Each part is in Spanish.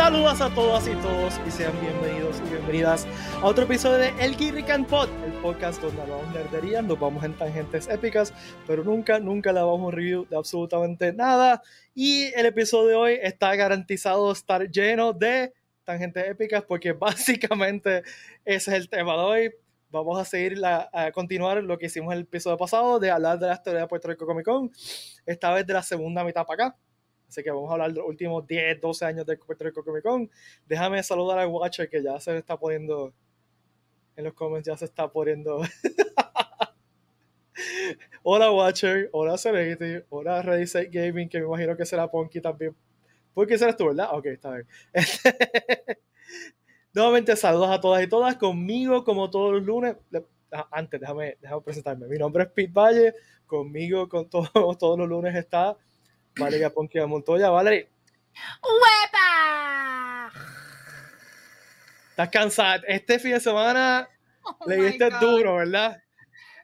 Saludos a todas y todos y sean bienvenidos y bienvenidas a otro episodio de El Geek Pod, el podcast donde hablamos nerdería, nos vamos en tangentes épicas, pero nunca, nunca le vamos a review de absolutamente nada. Y el episodio de hoy está garantizado estar lleno de tangentes épicas porque básicamente ese es el tema de hoy. Vamos a seguir la, a continuar lo que hicimos en el episodio pasado de hablar de la historia de Puerto Rico Comic Con, esta vez de la segunda mitad para acá Así que vamos a hablar de los últimos 10, 12 años de Puerto Rico Comic. Déjame saludar al Watcher que ya se está poniendo en los comments, ya se está poniendo. hola Watcher, hola Serenity, hola Ready Gaming, que me imagino que será Ponky también. Ponky serás tú, ¿verdad? Ok, está bien. Nuevamente saludos a todas y todas, conmigo como todos los lunes. Ah, antes, déjame, déjame presentarme. Mi nombre es Pete Valle, conmigo con todos, todos los lunes está Valeria Ponquia Montoya, Valeria. ¡Huepa! ¿Estás cansada? Este fin de semana oh le diste duro, ¿verdad?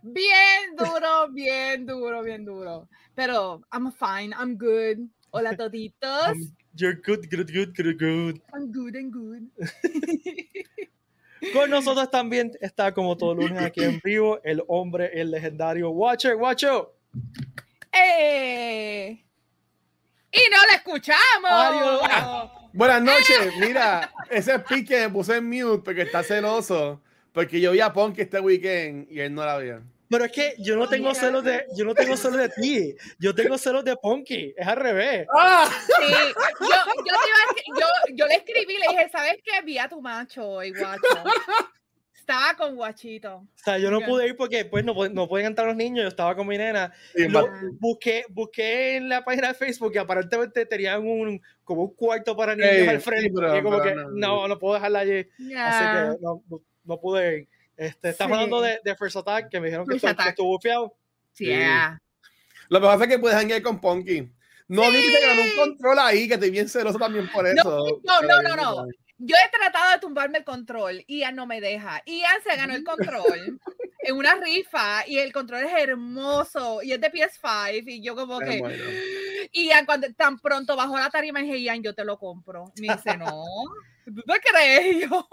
Bien duro, bien duro, bien duro. Pero I'm fine, I'm good. Hola toditos. You're good, good, good, good, good. I'm good, I'm good. Con nosotros también está como todo lunes aquí en vivo el hombre, el legendario Watcher, Watcho. ¡Eh! Y no la escuchamos. Buenas noches. Mira, ese pique me puse en mute porque está celoso. Porque yo vi a Ponky este weekend y él no la vio. Pero es que yo no tengo celos de, yo no tengo celos de ti, yo tengo celos de Ponky, es al revés. ¡Ah! Sí, yo, yo, yo, yo, le escribí, le dije, ¿sabes qué? Vi a tu macho hoy, guacho. Estaba con Guachito. O sea, yo no pude ir porque pues no, no pueden entrar los niños, yo estaba con mi nena. busqué, busqué en la página de Facebook y aparentemente tenían un, como un cuarto para niños al frente. y como que no, no, puedo dejarla allí. Así que no, no, pude ir. Este, estamos hablando de, de, First Attack, que me dijeron que, estuvo bufiado. Sí. Yeah. Lo que pasa es que puedes hangar con Ponky. No sí. que te ganó un control ahí, que estoy bien celoso también por eso. No, no, no, no. Yo he tratado de tumbarme el control y Ian no me deja. Ian se ganó el control en una rifa y el control es hermoso y es de PS5 y yo como que... Ian cuando tan pronto bajó la tarima dije, Ian, yo te lo compro. Me dice, no, ¿tú te crees? yo,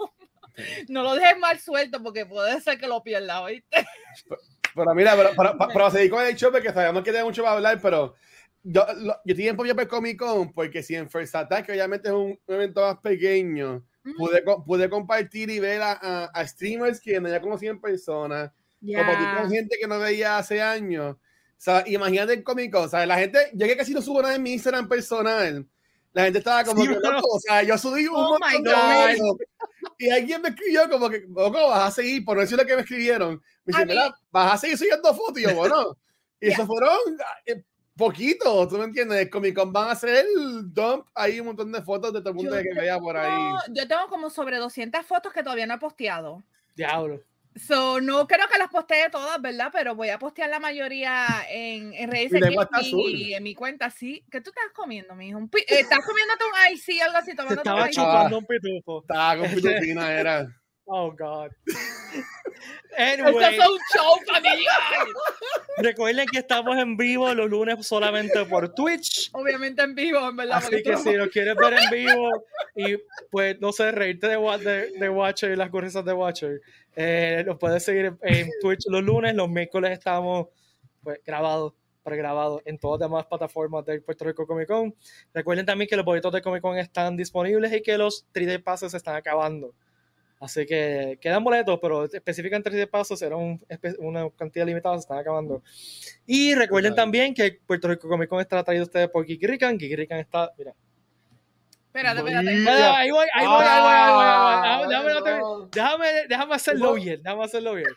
no lo dejes mal suelto porque puede ser que lo pierda, ¿oíste? Pero, mira, pero, para, para, seguir con el show, porque sabemos que tiene mucho para hablar, pero yo, yo tiempo yo para Comic Con porque si en First Attack obviamente es un, evento más pequeño, pude, pude compartir y ver a, a, streamers que no ya conocí en persona, yeah. con gente que no veía hace años. O sea, imagínate el Comic Con, ¿sabes? La gente, yo que casi no subo nada en mi Instagram personal. La gente estaba como que o sea, yo subí un oh montón de y alguien me escribió como que, ¿cómo vas a seguir? Por no decir lo que me escribieron. Me dice, mira, vas a seguir subiendo fotos. Y yo, bueno. Y eso fueron eh, poquito, ¿tú me entiendes? Comic Con van a hacer el dump ahí un montón de fotos de todo el mundo que vea por ahí. Yo tengo como sobre 200 fotos que todavía no he posteado. Diablo. So, no creo que las postee todas, ¿verdad? Pero voy a postear la mayoría en, en redes y, en mi cuenta, sí. ¿Qué tú estás comiendo, mijo? Un eh, ¿Estás comiéndote un ay, sí, algo así? Tomando estaba chupando un pitufo. Estaba con pitufina, era. Oh, God. Anyway, Esto es un show familiar. Recuerden que estamos en vivo los lunes solamente por Twitch. Obviamente en vivo, en verdad. Así que si nos quieres ver en vivo y pues no sé, reírte de, de, de Watcher y las cosas de Watcher, eh, nos puedes seguir en Twitch los lunes. Los miércoles estamos pues, grabados pregrabados en todas las demás plataformas del Puerto Rico Comic Con. Recuerden también que los boletos de Comic Con están disponibles y que los 3D passes se están acabando. Así que quedan boletos, pero específicamente de pasos era una cantidad limitada, se están acabando. Y recuerden también que Puerto Rico Comic Con está traído a ustedes por Kiki Rican. Kiki Rican está, mira. Espérate, espérate. Ahí voy, ahí voy, ahí voy, ahí voy. Déjame, déjame, hacerlo bien, déjame hacerlo bien.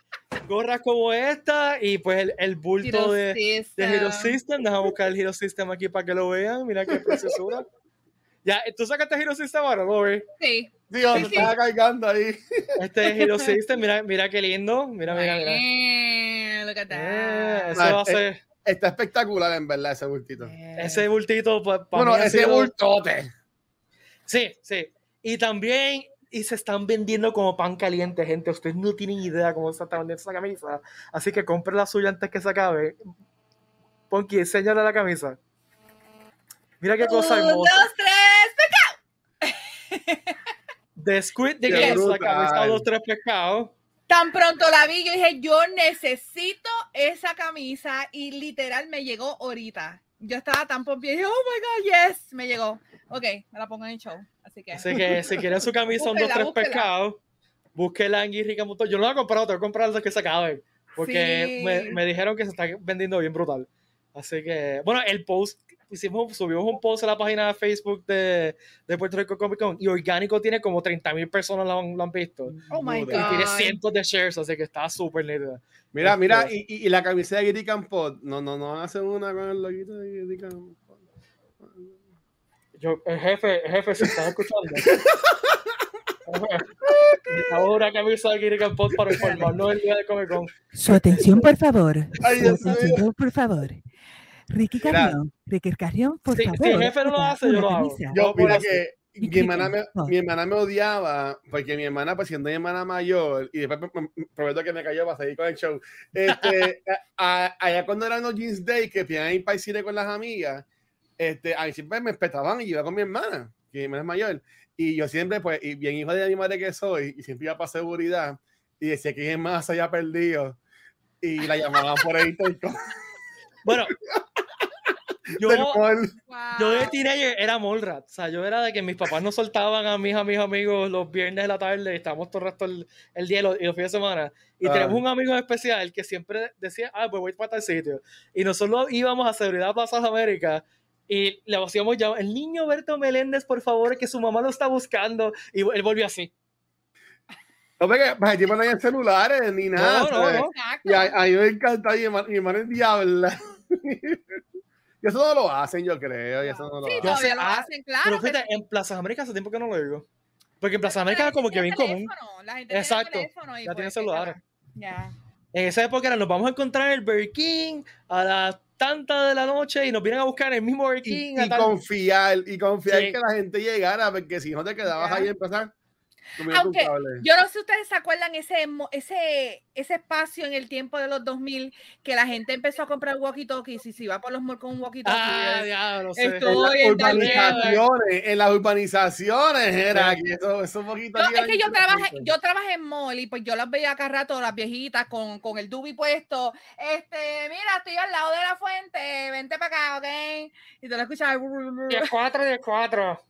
Gorras como esta y pues el, el bulto de, de Hero System. Déjame buscar el Hero System aquí para que lo vean. Mira qué preciosura. Ya, ¿tú sacaste Hero System ahora, ¿no, Sí. Dios, sí, estaba cargando ahí. Este es Hero System, mira, mira qué lindo. Mira, mira, mira. Eh, look at that. Eh, eso va a ser... Está espectacular, en verdad, ese bultito. Eh. Ese bultito, pues, para bueno, ese bultote. Sí, sí. Y también, y se están vendiendo como pan caliente, gente. Ustedes no tienen idea cómo se está vendiendo esa camisa. Así que compren la suya antes que se acabe. Ponky, enséñale la camisa. Mira qué cosa hermosa. Un, dos, tres, de Squid de Qué Games, la camisa de los tres pescados. Tan pronto la vi, yo dije, yo necesito esa camisa y literal me llegó ahorita. Yo estaba tan pompié y dije, oh my god, yes, me llegó. Ok, me la pongo en el show. Así que, Así que si quieren su camisa los Búsquela, tres búsquela. pescados, búsquela en Guirrica. Yo no la he comprado, tengo que comprar antes que se acabe. Porque Sí. me, me dijeron que se está vendiendo bien brutal. Así que, bueno, el post, hicimos, subimos un post a la página de Facebook de, de Puerto Rico Comic Con y Orgánico tiene como 30 mil personas lo han, lo han visto. oh my Y Brutal. tiene god. cientos de shares, así que está súper nítida. Mira, mira, y, y, y la camiseta de Gitty Campot, no, no, no van a hacer una con el loguito de Gitty Campot. Yo, el jefe, el jefe, se está escuchando. Necesitamos una camisa de Guirrica Pod para informarnos del día de Comic Con. Su atención, por favor. Ay, Su atención, por favor. Ricky. Carrión, Ricky Carrión, por Si- favor. si el jefe no lo hace, yo lo hago. camisa. Yo, No, mira que mi hermana, me, Campot. mi hermana me odiaba porque mi hermana, pues siendo mi hermana mayor, y después me- me- prometo que me cayó para seguir con el show. Este, a- a- allá cuando eran los Jeans Day, que podían ir para el cine con las amigas, este, a mí siempre me espetaban y yo iba con mi hermana, que mi hermana es mayor. Y yo siempre, pues, y bien hijo de mi madre que soy, y siempre iba para seguridad, y decía que mi hermana se había perdido. Y la llamaban por ahí. Bueno, yo, yo de teenager era Molrat. O sea, yo era de que mis papás no soltaban a mis, a mis amigos los viernes de la tarde y estábamos todo el resto del el día y los, y los fines de semana. Y Ah. tenemos un amigo especial que siempre decía, ah, pues voy para tal sitio. Y nosotros íbamos a Seguridad Plazas América y le hacíamos llamar, el niño Berto Meléndez, por favor, que su mamá lo está buscando. Y él volvió así. No, porque para el tiempo no había celulares ni nada. No, no, no. Y a, a mí me encanta, y mi hermano, mi hermano es diabla. y eso no lo hacen, yo creo. Y eso no lo Sí, hacen. Todavía lo ah, hacen, claro. Pero pero- fíjate, en Plazas Américas hace tiempo que no lo digo. Porque en Plazas pero Américas la es como que bien común. La gente Exacto, tiene teléfono y ya tiene ¿qué celulares. Ya. En esa época era, nos vamos a encontrar en el Burger King a las tantas de la noche y nos vienen a buscar en el mismo Burger Y, King. y a tal- confiar, y confiar Sí. en que la gente llegara, porque si no te quedabas Ya. ahí a empezar, comiendo un Aunque. Yo no sé si ustedes se acuerdan ese, ese, ese espacio en el tiempo de los 2000 que la gente empezó a comprar walkie-talkies y se iba por los malls con un walkie-talkie. Ah, ya, no sé. En las Estoy en tal urbanizaciones, en las urbanizaciones era que eso, eso un poquito. No, es que yo trabajé, interesante. yo trabajé en mall y pues yo las veía acá rato, las viejitas con, con el dubi puesto. Este, mira, estoy al lado de la fuente, vente para acá, ¿ok? Y tú lo escuchabas. 10 4 10 4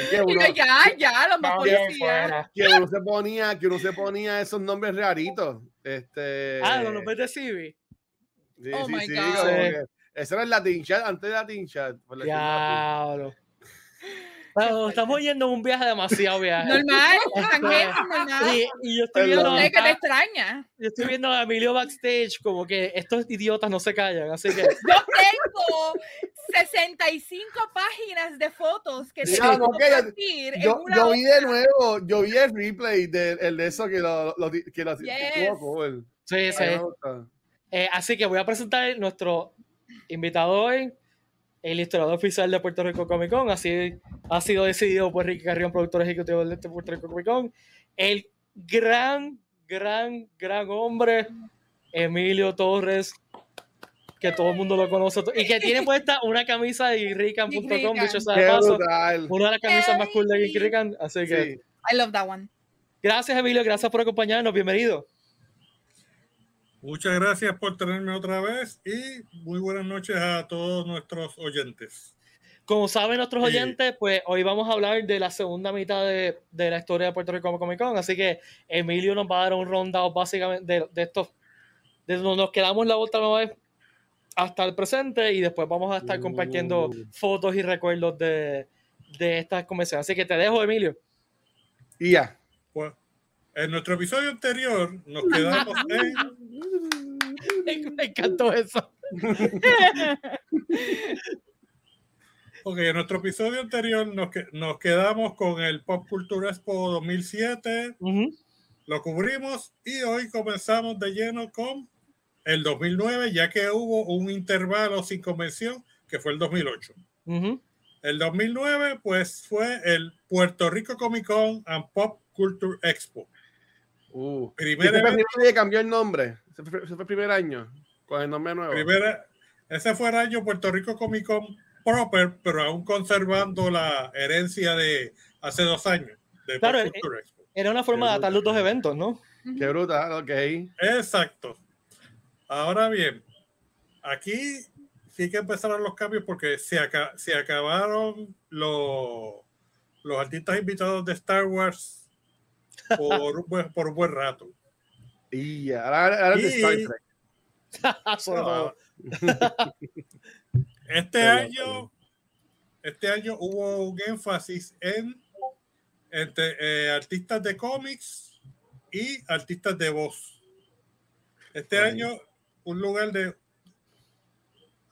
Sí, que Y uno, yo, ya, ya, los más policías. que uno se ponía, que uno se ponía esos nombres raritos. Este, Ah, los nombres de Civi. Sí, Oh sí, my sí, God. Eso era el Latin Chat, antes de Latin Chat. Diablo. Bueno, estamos yendo en un viaje demasiado viaje. Normal, extranjero, normal. Y, y yo estoy viendo, Sé que te a, extraña. yo estoy viendo a Emilio backstage como que estos idiotas no se callan, así que Yo tengo 65 páginas de fotos que Mira, tengo que que yo- compartir en Yo, una yo vi de nuevo, yo vi el replay de, el de eso que lo, lo, que lo Yes. estuvo cool. sí, sí. Eh, así que voy a presentar nuestro invitado hoy, el historiador oficial de Puerto Rico Comic Con. Así ha sido decidido por Ricky Carrión, productor ejecutivo de este Puerto Rico Comic Con. El gran, gran, gran hombre, Emilio Torres, que todo el mundo lo conoce y que tiene puesta una camisa de geekrican.com, dicho sea de paso, una de las camisas más cool de Geek Rican. Así que Sí. I love that one. gracias, Emilio, gracias por acompañarnos. Bienvenido. Muchas gracias por tenerme otra vez y muy buenas noches a todos nuestros oyentes. Como saben nuestros oyentes, pues hoy vamos a hablar de la segunda mitad de, de la historia de Puerto Rico Comic Con. Así que Emilio nos va a dar un rundown básicamente de, de estos, de donde nos quedamos la última vez hasta el presente y después vamos a estar compartiendo Uh. fotos y recuerdos de, de estas convenciones. Así que te dejo, Emilio. Y ya. En nuestro episodio anterior nos quedamos en Me encantó eso. Ok, en nuestro episodio anterior nos, que- nos quedamos con el Pop Culture Expo 2007, Ujú, lo cubrimos y hoy comenzamos de lleno con el 2009, ya que hubo un intervalo sin convención que fue el 2008. ujú. El 2009, pues fue el Puerto Rico Comic Con and Pop Culture Expo. Uh. ¿Y Primer ese fue el evento, primer año que cambió el nombre? ¿Ese fue, ese fue el primer año? Con el nombre nuevo. primera- ese fue el año Puerto Rico Comic Con proper, pero aún conservando la herencia de hace dos años. De Claro, Culture Expo. Era una forma de atar los dos eventos, ¿no? Qué brutal, ok. Exacto. Ahora bien, aquí sí que empezaron los cambios porque se, aca- se acabaron los, los artistas invitados de Star Wars por un buen, por un buen rato. Y ahora, ahora es de Y- Star Trek. Sobre todo. Este año, este año hubo un énfasis en entre, eh, artistas de cómics y artistas de voz. Este Ok. año, un lugar de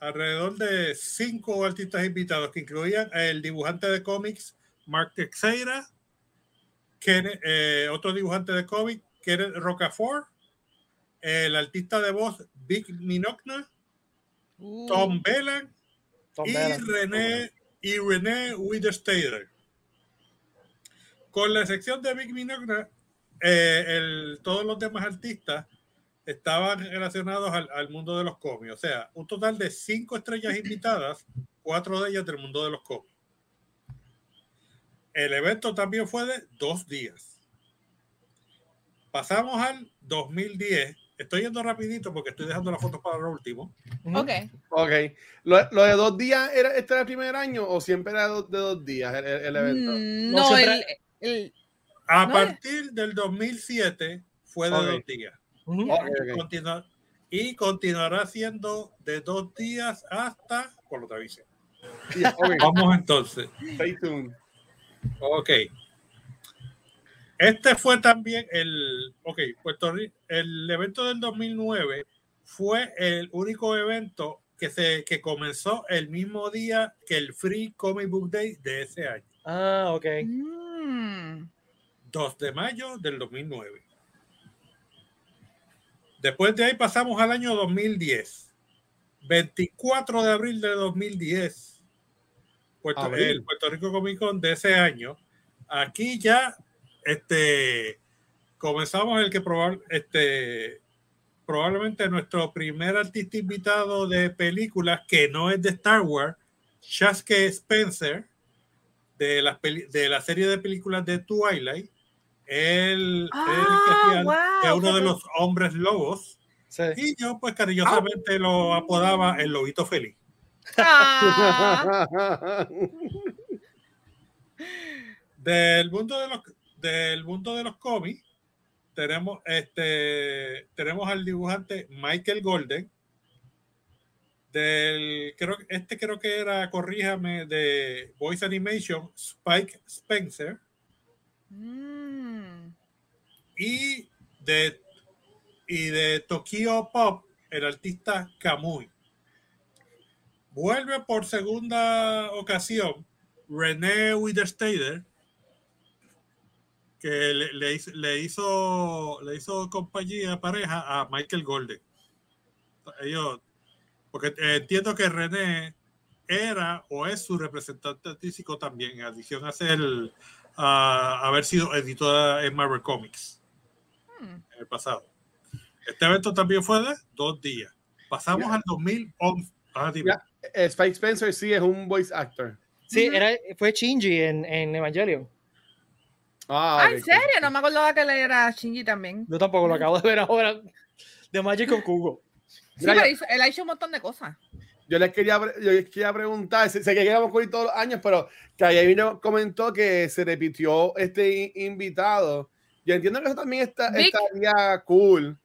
alrededor de cinco artistas invitados que incluían el dibujante de cómics Mark Teixeira, Kenneth- eh, otro dibujante de cómics Kenneth Rocafort, el artista de voz Vic Minocna, Tom Bellan Tom y Bellan. René y René Widerstader. Con la excepción de Vic Minogna, eh, el- todos los demás artistas estaban relacionados al, al mundo de los cómics. O sea, un total de cinco estrellas invitadas, cuatro de ellas del mundo de los cómics. El evento también fue de dos días. Pasamos al 2010. Estoy yendo rapidito porque estoy dejando las fotos para lo último. Ok. Ok. ¿Lo, lo de dos días, era, este era el primer año o siempre era de dos días el, el- el evento? Mm, No, No, siempre- el, el- A No, partir del 2007 fue de Ok. dos días. Ujú. Ok, Y, ok. continua- y continuará siendo de dos días hasta por lo que avise. Ya, ok. Vamos entonces. Stay tuned. Ok. Este fue también el. Ok, Puerto Rico. El evento del 2009 fue el único evento que, se, que comenzó el mismo día que el Free Comic Book Day de ese año, Ah, ok. Mm. 2 de mayo del 2009. Después de ahí pasamos al año 2010. 24 de abril de 2010. Puerto, el Puerto Rico Comic Con de ese año. Aquí ya este, comenzamos el que probable, este, probablemente nuestro primer artista invitado de películas que no es de Star Wars, Shaske Spencer, de, las peli- de la serie de películas de Twilight. Él, Ah, wow, es uno de los hombres lobos. Sí. Y yo, pues cariñosamente lo apodaba el lobito feliz. Ah, Del mundo de los del mundo de los cómics tenemos este tenemos al dibujante Michael Golden del creo este creo que era corríjame de Voice Animation Spike Spencer. Mm. y de y de Tokyo Pop el artista Kamui vuelve por segunda ocasión René Widerstader que le, le hizo, le hizo le hizo compañía pareja a Michael Golden ellos porque eh, entiendo que René era o es su representante artístico también en adición a ser a haber sido editora en Marvel Comics Hmm. en el pasado. Este evento también fue de dos días. Pasamos Ya. al 2011. Ah. Ya. Eh, Spike Spencer sí es un voice actor. Sí, era, fue Shinji en, en Evangelion. Ah, Ah, ¿en serio? No me acordaba que le era Shinji también. Yo tampoco lo acabo de ver ahora. The Magic of Kugo. Sí, Mira, pero hizo- él ha hecho un montón de cosas. Yo les quería, yo les quería preguntar, sé, sé que queremos cubrir todos los años, pero que ayer vino, comentó que se repitió este invitado. Yo entiendo que eso también está, Vic. estaría cool,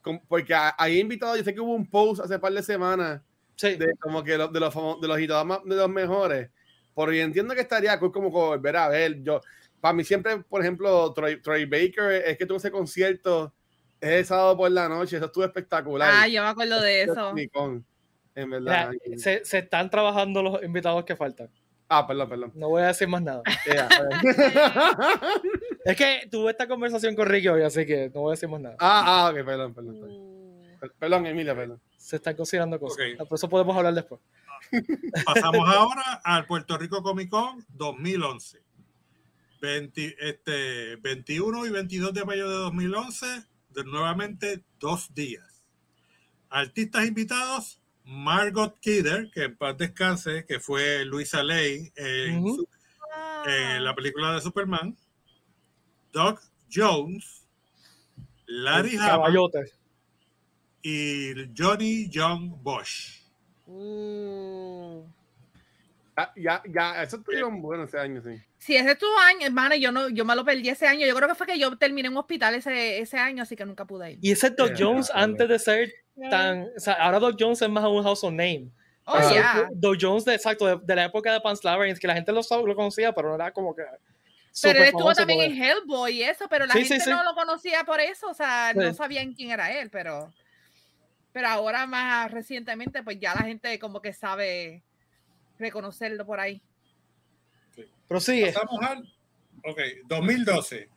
con- porque a- ahí invitado, yo sé que hubo un post hace par de semanas Sí. de como que lo- de los famo- de los invitados más- de los mejores, yo entiendo que estaría cool como volver a ver. Yo, para mí siempre, por ejemplo, Troy, Troy Baker, es que tuvo ese concierto ese sábado por la noche, eso estuvo espectacular. Ah, yo me acuerdo de eso. En verdad. se, se están trabajando los invitados que faltan. Ah, perdón, perdón. No voy a decir más nada. Ya, Es que tuve esta conversación con Ricky hoy, así que no voy a decir más nada. ah, ah, ok, perdón, perdón. Perdón, Per- perdón Emilia, perdón. Se están considerando cosas. Ok. Por eso podemos hablar después. Pasamos ahora al Puerto Rico Comic Con 2011. 20 este, 21 y 22 de mayo de 2011, de nuevamente dos días. Artistas invitados, Margot Kidder, que en paz descanse, que fue Luisa Lane en, la película de Superman. Doug Jones, Larry Hama. Y Johnny John Bosch. Uh. Ya, ya, ya, eso estuvieron buenos ese año, sí. Si ese es tu año, hermano, yo no, yo me lo perdí ese año. Yo creo que fue que yo terminé en un hospital ese, ese año, así que nunca pude ir. Y ese Doc Yeah, Jones, yeah. antes de ser tan. O sea, ahora Doc Jones es más un household name. Oh, Ese yeah. Doc Jones, de, exacto, de, de la época de Pan's Labyrinth, que la gente lo, lo conocía, pero no era como que. Pero él estuvo también en Hellboy y eso, pero la Sí, sí, gente sí. no lo conocía por eso, o sea, no Sí. sabían quién era él, pero, pero ahora más recientemente, pues ya la gente como que sabe reconocerlo por ahí. Prosigue. Pasamos al ok, 2012.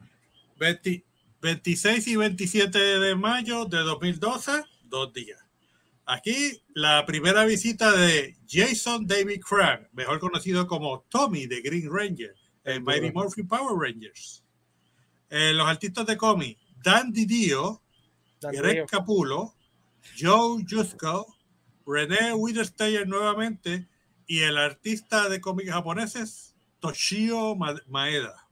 20 26 y 27 de mayo de 2012, dos días. Aquí la primera visita de Jason David Crank, mejor conocido como Tommy de Green Ranger en Mighty Morphin Power Rangers. Eh, los artistas de cómic, Dan Didio, Dan Greg Río. Joe Jusko, René Widersteyer nuevamente y el artista de cómics japoneses Toshio Ma- Maeda.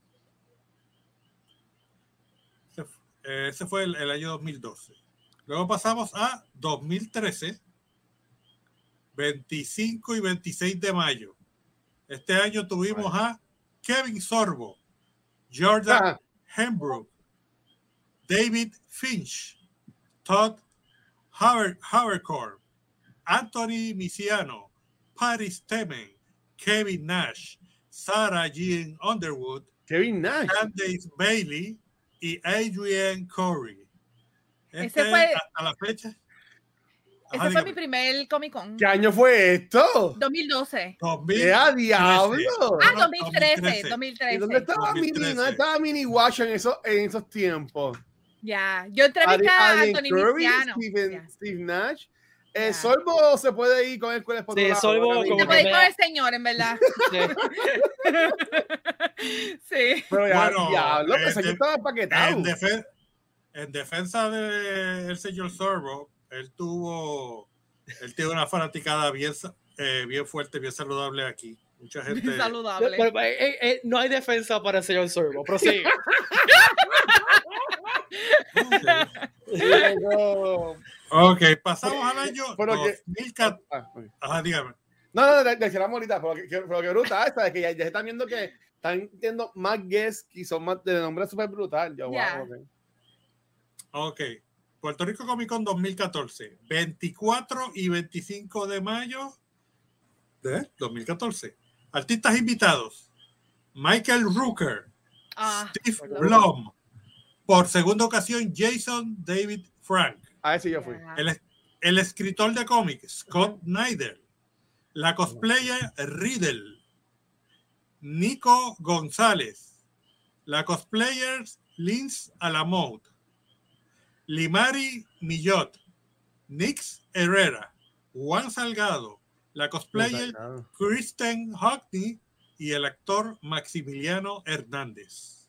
Ese, eh, ese fue el, el año 2012. Luego pasamos a 2013, 25 y 26 de mayo. Este año tuvimos a Kevin Sorbo, Jordan Ah, Hembrook, David Finch, Todd Haver- Havercorn, Anthony Misiano, Paris Temen, Kevin Nash, Sarah Jean Underwood, Kevin Nash. Candace Bailey y Adrian Corey. Ese Este, fue- hasta la fecha. Ese Ajá, fue mi primer Comic Con. ¿Qué año fue esto? 2012. 2000. ¡Eh, a diablo! Ah, no, 2013, 2013. 2013. ¿Y dónde estaba, Mini, 2013. dónde estaba Mini Watch en, esos en esos tiempos? Ya, yo entrevisté a Adrian Anthony Curry. Steven- Ya. Steve Nash. Eh. Solvo se puede ir con el cuerpo Sí, Solvo Se puede ir con el señor, en verdad. sí. Pero ya, Bueno, diablo, eh, pues eh, estaba empaquetado. En, defen- en defensa del señor Sorbo, él tuvo, él tiene una fanaticada bien, eh, bien fuerte, bien saludable aquí. Mucha gente. Saludable. Pero, eh, eh, eh, no hay defensa para el señor Sorbo. Prosigue. Luego- Ok, pasamos al año Pero que- 2014. Ah, ok. Ajá, dígame. No, no, de- decíamos ahorita, pero que, que- pero que brutal, ¿sabes? Que ya, ya están viendo que están viendo más guests y son más de nombre súper brutal. Yo, Ya. wow, ok. Ok. Puerto Rico Comic Con 2014, 24 y 25 de mayo de 2014. Artistas invitados: Michael Rooker, Ah, Steve Blum, por segunda ocasión Jason David Frank, A si yo fui. ya. el, el escritor de cómics Scott Snyder, la cosplayer Riddle, Nico González, la cosplayer Linz Alamode, Limari Millot, Nix Herrera, Juan Salgado, la cosplayer Kristen Hockney. Y el actor Maximiliano Hernández.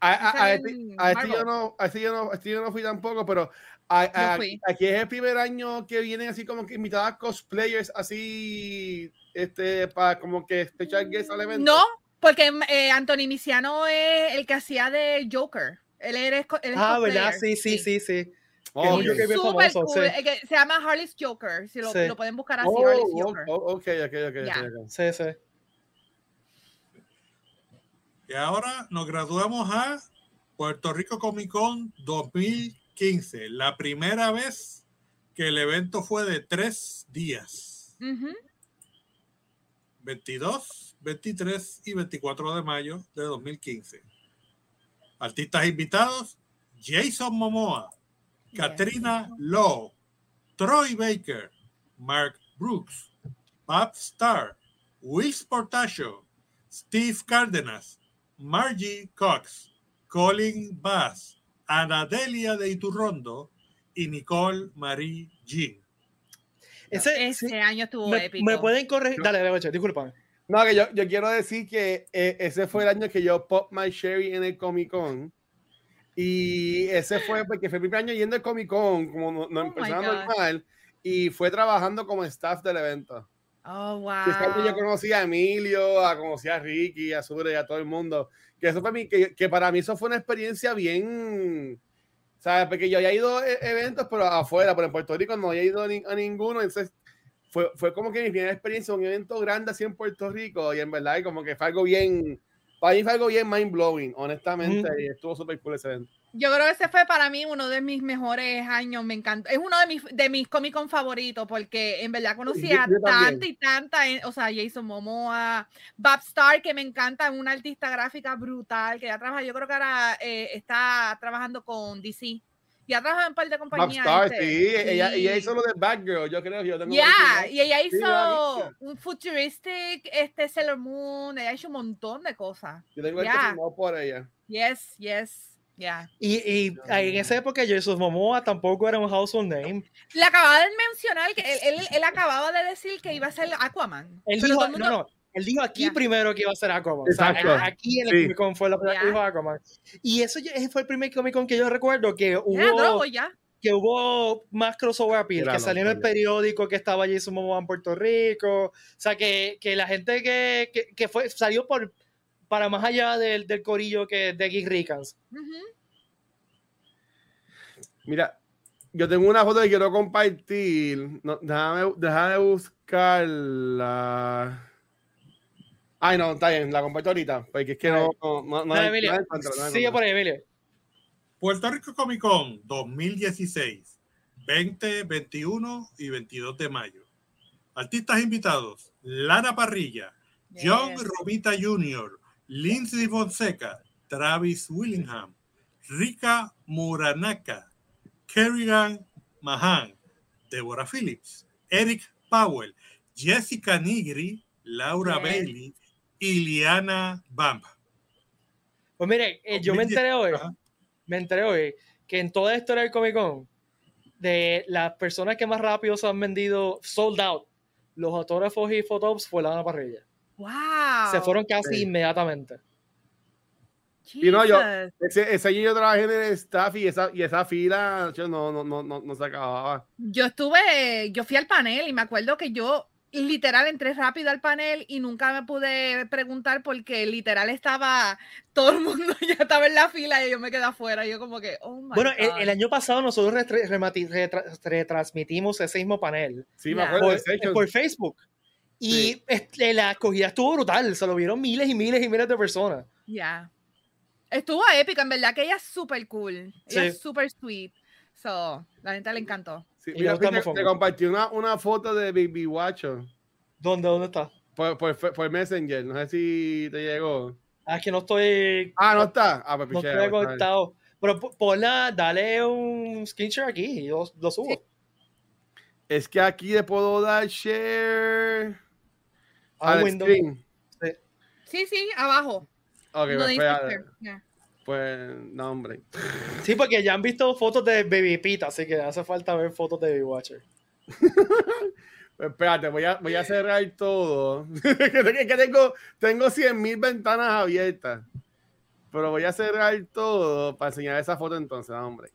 Ok, A, a- a Ese este, a este yo no, a este yo no, a este yo no fui tampoco, pero a- a- fui. aquí es el primer año que vienen así como que invitadas cosplayers así, este, para como que special guest al evento. No, porque eh, Anthony Misiano es el que hacía de Joker. Él era él es Ah, ¿verdad? cosplayer, Sí, sí, sí, sí. Oh, Que es Súper famoso, cool. sí. que se llama Harley's Joker. Si lo, Sí. lo pueden buscar así, Oh, Harley's Joker. oh, ok, ok, ok, ok, Ya. ok. Sí, sí. Y ahora nos graduamos a Puerto Rico Comic Con 2015, la primera vez que el evento fue de tres días, Ujú. 22, 23 y 24 de mayo de 2015. Artistas invitados, Jason Momoa, Yes. Katrina Lowe, Troy Baker, Mark Brooks, Bob Starr, Will Portacio, Steve Cárdenas, Margie Cox, Colin Bass, Anadelia de Iturrondo y Nicole Marie Jean. Ese, Ese sí, año estuvo me, épico. me pueden corregir. Dale, dale, discúlpame. No, que yo, yo quiero decir que eh, ese fue el año que yo pop my sherry en el Comic Con. Y ese fue porque fue el primer año yendo al Comic Con, como no, no, Oh God. normal. y fue trabajando como staff del evento. Oh, Que es cuando yo wow. conocí a Emilio, a conocí a Ricky, a Sure y a todo el mundo. Que eso fue mi, que, que para mí eso fue una experiencia bien, ¿sabes? Porque yo había ido a e- eventos, pero afuera, pero en Puerto Rico no había ido a, ni- a ninguno. Entonces fue, fue como que mi primera experiencia, un evento grande así en Puerto Rico. Y en verdad, como que fue algo bien, para mí fue algo bien mind blowing, honestamente. Ujú. Y estuvo súper cool ese evento. Yo creo que ese fue para mí uno de mis mejores años, me encanta. Es uno de mis, de mis Comic Con favoritos porque en verdad conocí a tanta y tanta, o sea, Jason Momoa, Bob Starr, que me encanta, una artista gráfica brutal, que ya trabaja, yo creo que ahora eh, está trabajando con DC. Ya trabaja en un par de compañías. Star, este, sí, Ella, ella sí. hizo lo de Batgirl, yo creo. Yo tengo Ya, original. y ella hizo la un futuristic, este Sailor Moon, ella ha hecho un montón de cosas. Yo tengo el que Ya. firmado por ella. Yes, yes, ya. Y, y ahí en esa época Jason Momoa tampoco era un household name. Le acababa de mencionar que él, él, él acababa de decir que iba a ser Aquaman. Él dijo, mundo- no, no, él dijo aquí Ya. primero que iba a ser Aquaman. O sea, Exacto. aquí en el Sí. Comic Con fue la primera que Ya. dijo Aquaman. Y eso ese fue el primer Comic Con que yo recuerdo que hubo, ya. que hubo más crossover appeal, Era que salió en el periódico que estaba Jason Momoa en Puerto Rico. O sea, que, que la gente que, que, que fue, salió por para más allá del, del corillo que de Geek Ricans. Mira, yo tengo una foto que quiero compartir. No, déjame, déjame buscarla. Ay, no, está bien, la comparto ahorita. Porque es que no, no, no, Emilio, sigue por ahí, Emilio. Puerto Rico Comic Con 2016, 20, 21 y 22 de mayo. Artistas invitados: Lara Parrilla, John Yes. Romita Jr., Lindsay Fonseca, Travis Willingham, Rika Muranaka, Kerrigan Mahan, Deborah Phillips, Eric Powell, Jessica Nigri, Laura. Bailey y Liana Bamp. Pues mire, eh, yo me enteré hoy, Ajá. me enteré hoy que en toda la historia del Comic Con, de las personas que más rápido se han vendido sold out, los autógrafos y fotos fue la parrilla. Wow. Se fueron casi Sí. inmediatamente. Y no, yo- Jesus. Ese, ese año yo trabajé en el staff y esa, y esa fila yo, no, no, no, no, no se acababa. Yo estuve, yo fui al panel y me acuerdo que yo literal entré rápido al panel y nunca me pude preguntar porque literal estaba todo el mundo ya estaba en la fila y yo me quedé afuera. Yo como que, oh my Bueno, el, God. el año pasado nosotros retransmitimos ese mismo panel Sí, me acuerdo por, por Facebook. Y Sí. este, la acogida estuvo brutal, se lo vieron miles y miles y miles de personas. Ya. Estuvo épica, en verdad que ella es súper cool. Ella Sí. es súper sweet. So, la gente le encantó. Sí, Y mira, yo estamos te, te compartí una, una foto de Baby Watcher ¿Dónde, dónde está? por, por, por Messenger. No sé si te llegó. Ah, es que no estoy, Ah, no está. Ah, pues no pichea, estoy conectado. Pero po- ponla, dale un screen share aquí y yo lo subo. Es que aquí le puedo dar share A al Windows. screen. Sí, sí, abajo. Ok, no pues, pues, pues, no, hombre. Sí, porque ya han visto fotos de Baby Pita, así que hace falta ver fotos de Baby Watcher. Pues, espérate, voy a, voy a cerrar todo. que que tengo, tengo 100 mil ventanas abiertas. Pero voy a cerrar todo para enseñar esa foto entonces, no, hombre.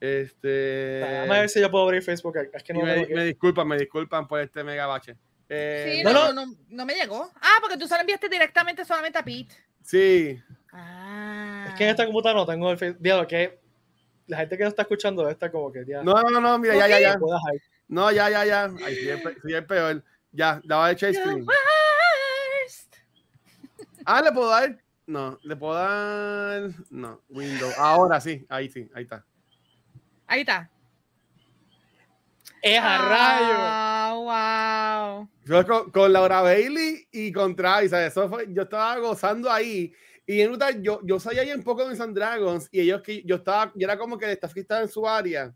Este. Déjame ver si yo puedo abrir Facebook. Es que y no me, me disculpan, me disculpan por este mega bache. Eh, Sí, no, no, no. no, me llegó. Ah, porque tú se lo enviaste directamente solamente a Pete. sí, Ah. Es que en esta computadora no tengo el Facebook. Diablo, que la gente que no está escuchando está como que ya. no, no, no, mira, ya, ya, ya. No, ya, ya, ya. Ay, sí, es, pe- sí, es peor. Ya, daba de share The screen. Ah, le puedo dar. No, le puedo dar. No, Windows. Ahora sí, ahí sí, ahí está. Ahí está. Es a rayo. Ah, wow. Yo con, con Laura Bailey y con Travis, ¿sabes? Eso fue- yo estaba gozando ahí. Y en Utah, yo, yo salía ahí en Pokémon Sun Dragons y ellos que yo estaba, yo era como que el staff que estaba en su área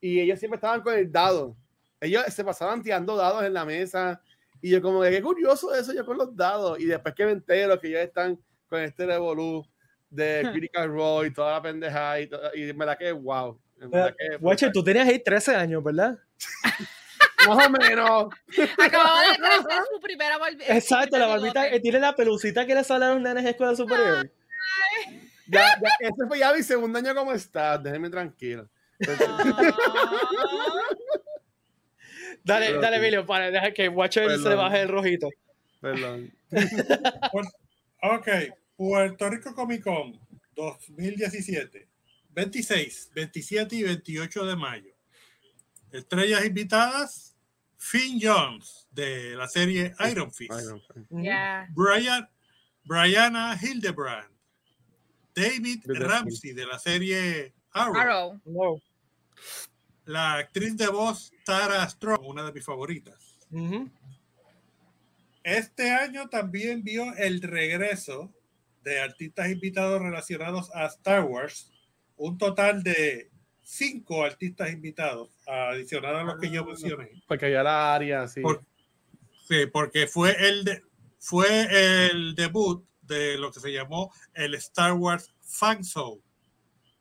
y ellos siempre estaban con el dado. Ellos se pasaban tirando dados en la mesa y yo como que qué curioso eso yo con los dados y después que me entero que ellos están con este revolú de Critical Role y toda la pendeja y, y me la que wow. Watcher, tú tenías ahí 13 años, ¿verdad? más o menos. Acababa de crecer su primera barbita. Exacto, la barbita eh, tiene la pelucita que le sale a los nenes en escuela superior. Ya, ya, ese fue ya mi segundo año como está. Déjenme tranquilo. Ah. Dale, Pero dale. Emilio, para dejar que Watcher se le baje el rojito. Perdón. Ok, Puerto Rico Comic Con 2017, 26, 27 y 28 de mayo. Estrellas invitadas, Finn Jones de la serie Iron Fist. Ya. Brian, Brianna Hildebrand, David Ramsey de la serie Arrow, Arrow. No. la actriz de voz Tara Strong, una de mis favoritas. Este año también vio el regreso de artistas invitados relacionados a Star Wars, un total de cinco artistas invitados, adicional a los que yo mencioné. Porque ya la área, sí. Por- Sí, porque fue el, de- fue el debut de lo que se llamó el Star Wars Fan Zone.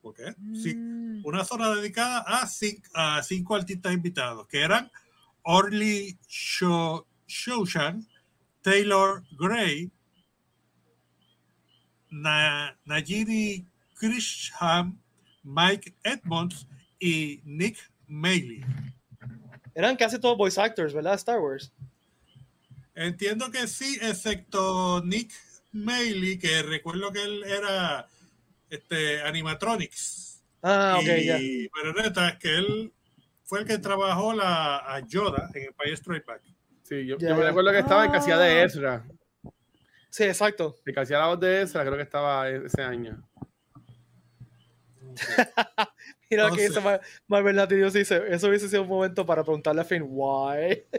¿Ok? Sí, Mm. una zona dedicada a cinco, a cinco artistas invitados, que eran Orly Sho- Shoshan, Taylor Gray, Na- Najiri Krisham, Mike Edmonds y Nick Maley. Eran casi todos voice actors, ¿verdad? Star Wars. Entiendo que sí, excepto Nick Maley, que recuerdo que él era este, animatronics. Ah, ok, y ya. marionetas, que él fue el que trabajó la, a Yoda en Empire Strike Back. Sí, yo, yo me recuerdo que estaba en casilla de Ah. Ezra. Sí, exacto. El que hacía la voz de Ezra, creo que estaba e- ese año. Mira lo No que dice Mar- Marvel Latinos dice, eso hubiese sido un momento para preguntarle a Finn, why?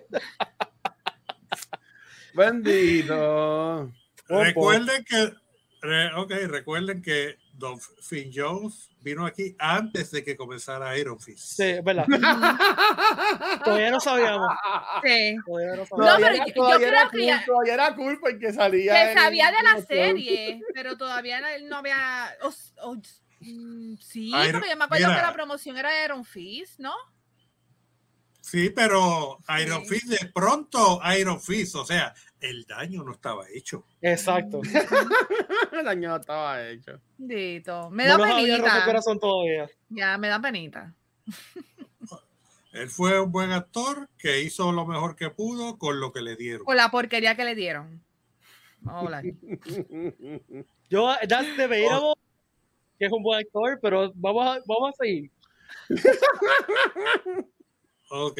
Bendito. Recuerden que, re- ok, recuerden que Don Finn Jones vino aquí antes de que comenzara Iron Fist. Sí, es verdad. Todavía no sabíamos. Sí. Todavía no No, sabíamos. pero era- yo- yo todavía era creo que ya- cool, todavía era cool porque salía. Que en- sabía de la en- serie, pero todavía no- él no había. o mm, sí, Iron- porque yo me acuerdo mira. que la promoción era Iron Fist, ¿no? Sí, pero Iron Sí. Fist, de pronto Iron Fist, o sea, el daño no estaba hecho. Exacto. El año estaba hecho. Dito. Me No da penita. corazón todavía. Ya, me da penita. Él fue un buen actor que hizo lo mejor que pudo con lo que le dieron. Por la porquería que le dieron. Vamos a hablar. Yo, that's debatable, que es un buen actor, pero vamos a, vamos a seguir. Ok.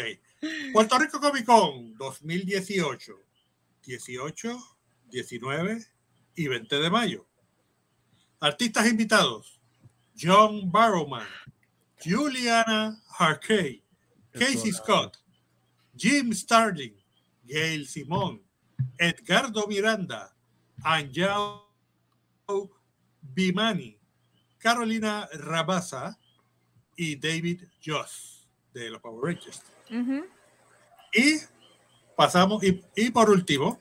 Puerto Rico Comic Con 2018, 18, 19 y 20 de mayo. Artistas invitados: John Barrowman, Juliana Harkey, Casey Scott, Jim Starling, Gail Simón, Edgardo Miranda, Anjao Bimani, Carolina Rabasa y David Joss de los Power Rangers. Y pasamos, y, y por último,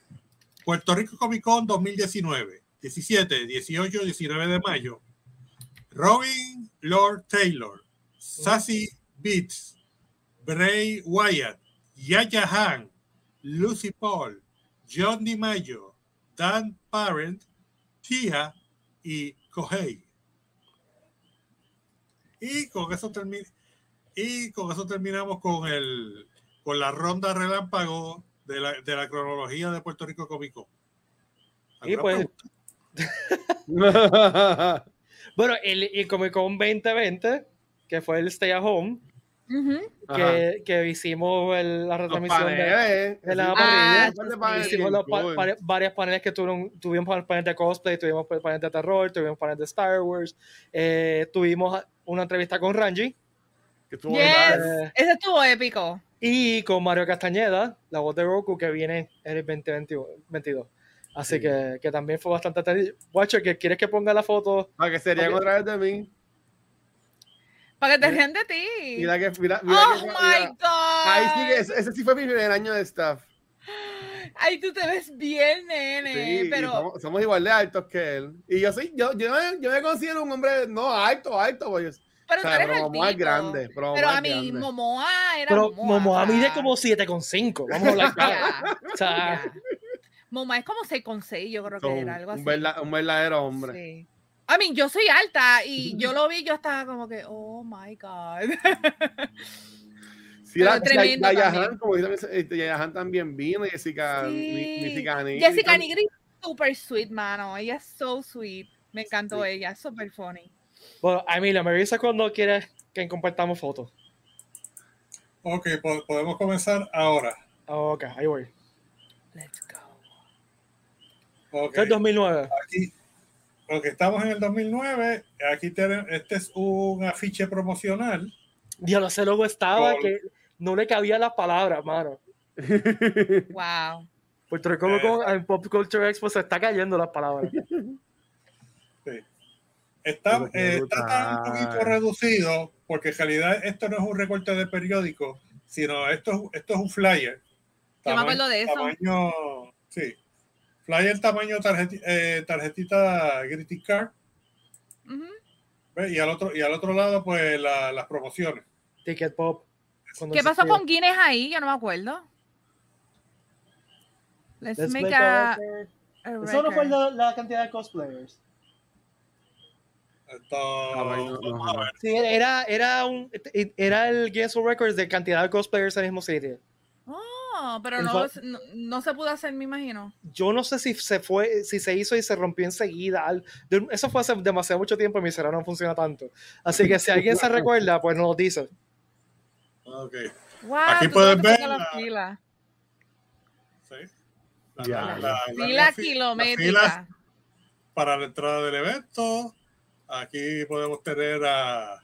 Puerto Rico Comic Con 2019, 17, 18, 19 de mayo. Robin Lord Taylor, Sassy Beats, Bray Wyatt, Yaya Han, Lucy Paul, John DiMaggio, Dan Parent, Tia y Kohei. Y con eso termina. Y con eso terminamos con el con la ronda relámpago de la, de la cronología de Puerto Rico Comic Con. Y ¿Alguna pues, bueno, el, el Comic Con 2020, que fue el Stay at Home, que, que hicimos el- la retransmisión de, paneles. de la parrilla. paneles Hicimos los pa- cool. pa- varias paneles que tuvieron, tuvimos paneles de cosplay, tuvimos paneles de terror, tuvimos paneles de Star Wars, eh, tuvimos una entrevista con Ranji Que estuvo Yes. eh, Ese estuvo épico. y con Mario Castañeda, la voz de Goku, que viene en el 2022. Así Sí. que, que también fue bastante atendido. Watcher, ¿que ¿quieres que ponga la foto? Para que serían Ok. otra vez de mí. Para que te rían de ti. Mira que, mira, mira oh que- my mira. God. Ahí sí que ese, ese sí fue mi primer año de staff. Ay, tú te ves bien, nene. Sí, pero somos, somos igual de altos que él. Y yo soy, yo, yo, me, yo me considero un hombre, no, alto, alto, pues. pero o tú sea, eres pero Momoa es grande. Pero, Pero a mí, grande. Momoa era Pero Momoa. Momoa mide como 7,5. Vamos a hablar claro. O sea, ya. Momoa es como 6 con 6, yo creo que era algo así. un, verda- un verdadero hombre. Sí. I mean, yo soy alta y yo lo vi, yo estaba como que, oh my God. Sí, la, Pero tremendo la-. Yahan, como dice, este, Yahan también vino, Jessica, Sí. Jessica Nigri. Jessica Nigri, super sweet, mano. Ella es so sweet. Me encantó ella, super funny. Bueno, Emilia, me avisa cuando quieras que compartamos fotos. Ok, po- podemos comenzar ahora. Ah, Ok, ahí voy. Let's go. Ok, Este es 2009. aquí. Ok, estamos en el 2009. Aquí tenemos, este es un afiche promocional. Diablo, ese logo estaba que no le cabían las palabras, mano. Wow. Puerto Rico Eh. en Pop Culture Expo se está cayendo las palabras. Está, Pero qué eh, está tan un poquito reducido porque en realidad esto no es un recorte de periódico, sino esto, es- esto es un flyer. Yo me acuerdo de eso. Tamaño, sí. Flyer tamaño tarjeti- eh, tarjetita greeting card. Y al otro, y al otro lado, pues la- las promociones. Ticket Pop. Cuando ¿Qué pasó con Guinness ahí? Yo no me acuerdo. Let's, Let's make, make a, a record. a Eso no fue la, la cantidad de cosplayers. Esto, Ah, no, no. Sí, era, era, un, era el Guinness World Records de cantidad de cosplayers en el mismo sitio. Oh, pero no, no, no se pudo hacer, me imagino. Yo no sé si se fue, si se hizo y se rompió enseguida. Eso fue hace demasiado mucho tiempo y mi cerebro no funciona tanto. Así que si alguien se recuerda, pues nos lo dice. Ok, Wow, Aquí te ver la la- fila. sí. La- Fila kilométrica. para la entrada del evento. Aquí podemos tener a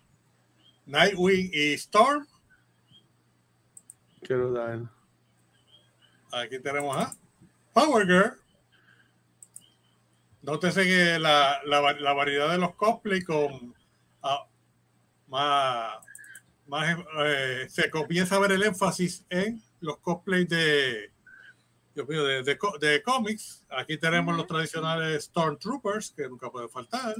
Nightwing y Storm. Qué brutal. Aquí tenemos a Power Girl. Nótese que la, la, la variedad de los cosplay con ah, más, más eh, se comienza a ver el énfasis en los cosplays de, Dios mío, de, de, de cómics. Aquí tenemos los tradicionales Stormtroopers, que nunca pueden faltar.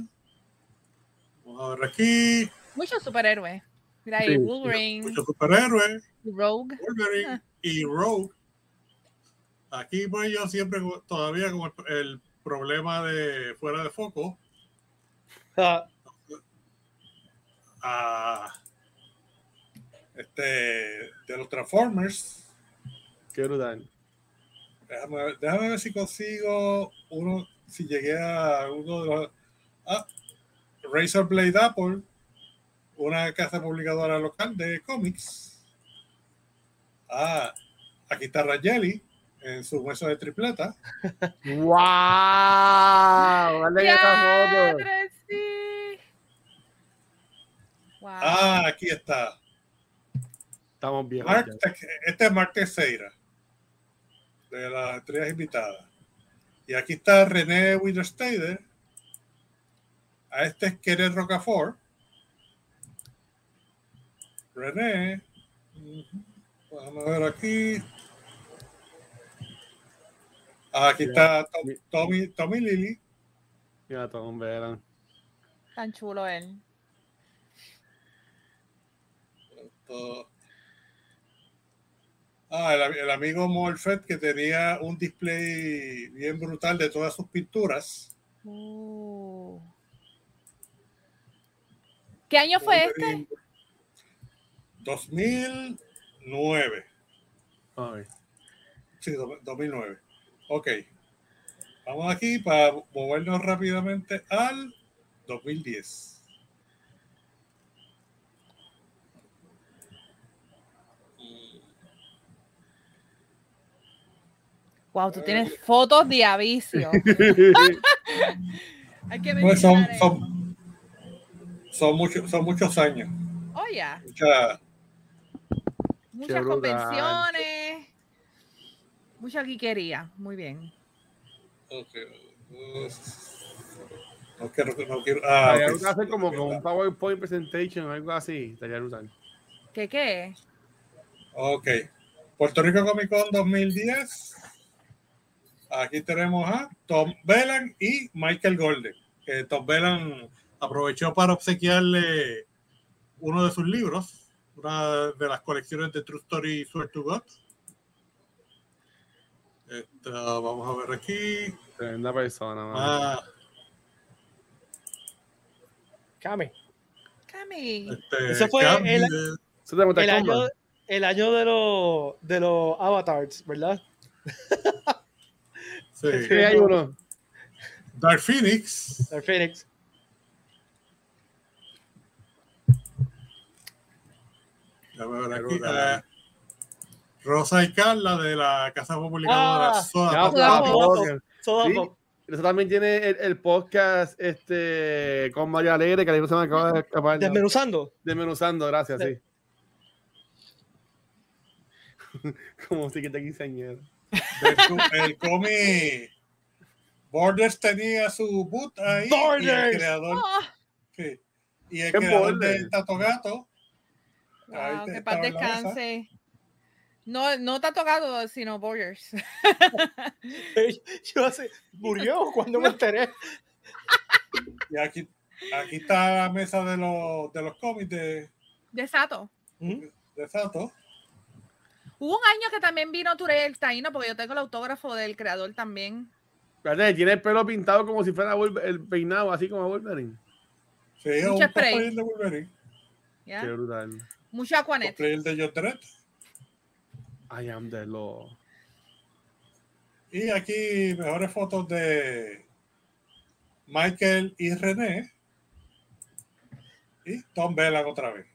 Vamos a ver aquí, Muchos superhéroes. Mira ahí, Sí. Wolverine, muchos superhéroes. Rogue. Wolverine y Rogue. Aquí pues yo siempre todavía con el, el problema de fuera de foco. Ah, a este de los Transformers. Qué brutal. Déjame ver, déjame ver si consigo uno, si llegué a uno de los ah, Razor Blade Apple, una casa publicadora local de cómics. Ah, aquí está Rayeli en su hueso de tripleta. ¡Wow! Dale esa foto. ¡Diadre, sí! Wow. Ah, aquí está. Estamos bien. Te- este es Mark Teixeira, de las estrellas invitadas. Y aquí está René Widerstader. A este es Kenneth Rocafort. René. Vamos a ver aquí. Ah, aquí está Tom- Tommy, Tommy Lily. Mira, Tom Velan. Tan chulo él. Esto- Ah, el, el amigo Morfett que tenía un display bien brutal de todas sus pinturas. Uh. ¿Qué año fue este? 2009. Ay. Sí, do- 2009. Ok. Vamos aquí para movernos rápidamente al 2010. Wow, tú tienes fotos de avicio. Hay que Pues son, son, son, muchos, son muchos años. Oh, ya. Mucha- Muchas convenciones. Mucha guiquería. Muy bien. ok. No quiero, no quiero. Ah, Estaría ok. brutal hacer como con un PowerPoint presentation o algo así. Estaría brutal. ¿Qué qué? Ok. Puerto Rico Comic Con 2010. Aquí tenemos a Tom Bellan y Michael Golden. Que Tom Bellan aprovechó para obsequiarle uno de sus libros, una de las colecciones de True Story Swear to God. Esta, vamos a ver aquí. Tremenda persona. Ah, Cami. Cami. este, Ese fue año, el año de los de los avatars, ¿verdad? Sí. Sí, hay uno. Dark Phoenix. El Phoenix. Rosa y Carla de la Casa Publicadora. Ah, Soda Ya. Soda Pop, Pop. Soda Sí. Pop. Eso también tiene el, el podcast este, con María Alegre, que ahí no se me acaba de escapar. Desmenuzando. Desmenuzando, gracias, Sí. sí. Como si que te quinceañero. El, cómic Borders tenía su boot ahí. Y Borders. el creador, Ah, sí. Y el ¿Qué creador de Tato Gato. Wow, que paz descanse. No, no te ha tocado, sino Borders. Yo así, murió cuando me enteré. Y aquí, aquí está la mesa de los, de los cómics de, De Sato. ¿Mm? de Sato. Hubo un año que también vino Turel Taino, porque yo tengo el autógrafo del creador también. Espérate, tiene el pelo pintado como si fuera el peinado, así como Wolverine. Sí, Mucho un spray. de Wolverine. ¿ya? Qué brutal. Mucho Aquanet. Cosplayer de Dredd. I am the law. Y aquí mejores fotos de Michael y René. Y Tom Bellan otra vez.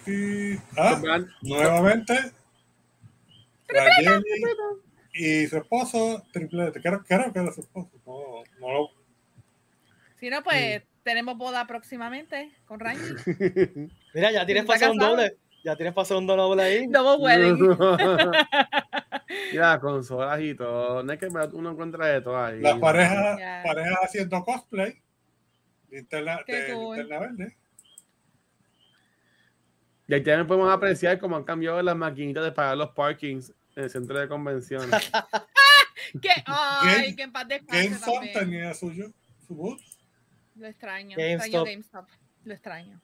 Aquí. Ah, nuevamente. Rayeli y su esposo, triplete. Creo, creo que era su esposo. No, no lo- Si no, pues tenemos boda próximamente con Randy. Mira, ya tienes ¿Está para hacer un doble. Ya tienes hacer un doble ahí. Double wedding. Mira, consolas y todo. No es que uno encuentra de todo ahí. Las parejas, Ya. parejas haciendo cosplay. Linterna, de cool. linterna verde. Y ahí también podemos apreciar cómo han cambiado las maquinitas de pagar los parkings en el centro de convenciones. que, ay, en paz descanse GameStop también. tenía suyo, su boot. Lo extraño. GameStop. Extraño GameStop. Lo extraño.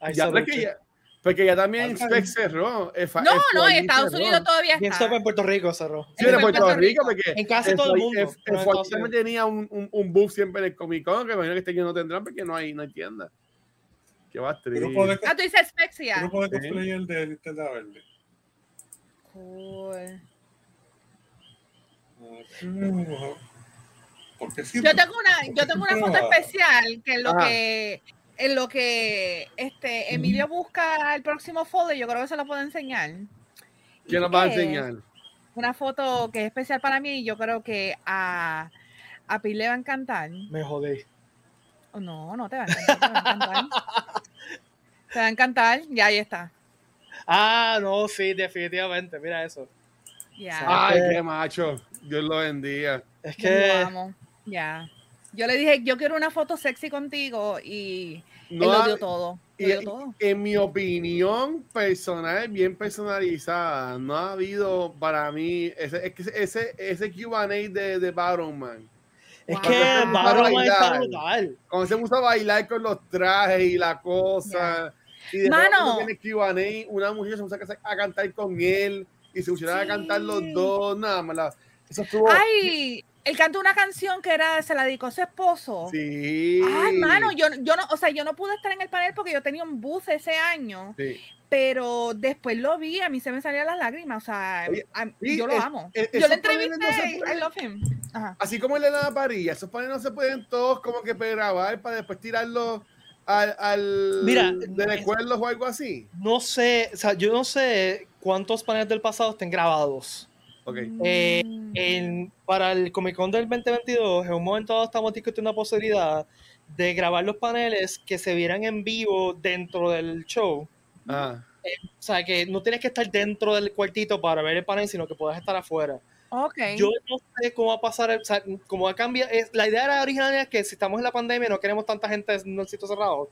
Ay, ya, porque, ya, porque ya también Ajá. Specs cerró. F- No, F- no, en Estados cerró. Unidos todavía GameStop está. en Puerto Rico cerró. Sí, de en Puerto, Puerto Rico, Rico. porque En casi todo el mundo, F- en también tenía un, un, un booth siempre en el Comic Con, que imagino que este año no tendrán porque no hay, no hay tienda. Qué va Grupo de, Ah, tú dices Spexia. grupo de cosplayer de linterna verde. Cool. Sí, Yo tengo una, yo tengo una foto Ah. especial que en lo Ajá. que en lo que este Emilio busca el próximo folder, yo creo que se lo puedo enseñar. ¿Quién nos va a enseñar? Una foto que es especial para mí y yo creo que a, a Pi le va a encantar. Me jodí. Oh, no, no te va a encantar. Te va a encantar. Te va a encantar. Ya ahí está. Ah, no, sí, definitivamente. Mira eso. Ay, qué macho. Dios lo bendiga. Es Yo que amo. Ya. Yo le dije, yo quiero una foto sexy contigo y él lo dio todo. Lo y- dio todo. en mi opinión personal, bien personalizada, no ha habido para mí ese, es que ese, ese QA de, de Baron Man. es Wow. que Wow. Batman está brutal. Cuando se puso a bailar con los trajes y la cosa. Y de Mano. tiene QA, una mujer se puso a, cantar con él y se pusieron a cantar los dos. Nada más. Eso estuvo. Ay, él cantó una canción que era, se la dedicó a su esposo. Sí. Ay, mano, yo, yo no, o sea, yo no pude estar en el panel porque yo tenía un bus ese año, Sí. pero después lo vi, a mí se me salían las lágrimas, o sea, Oye, a- sí, yo lo es- amo. es- yo no se entrevisté, pueden- I love him. Ajá. Así como el de la parilla, esos paneles no se pueden todos como que grabar para después tirarlos al, al Mira, de recuerdos o algo así. No sé, o sea, yo no sé cuántos paneles del pasado estén grabados. Ok. Eh, Mm. En, para el Comic Con del 2022, en un momento dado estamos discutiendo la posibilidad de grabar los paneles que se vieran en vivo dentro del show. Ah, O sea, que no tienes que estar dentro del cuartito para ver el panel, sino que puedas estar afuera. Ok. Yo no sé cómo va a pasar, o sea, cómo va a cambiar. Es, la idea era original es que si estamos en la pandemia no queremos tanta gente en el sitio cerrado.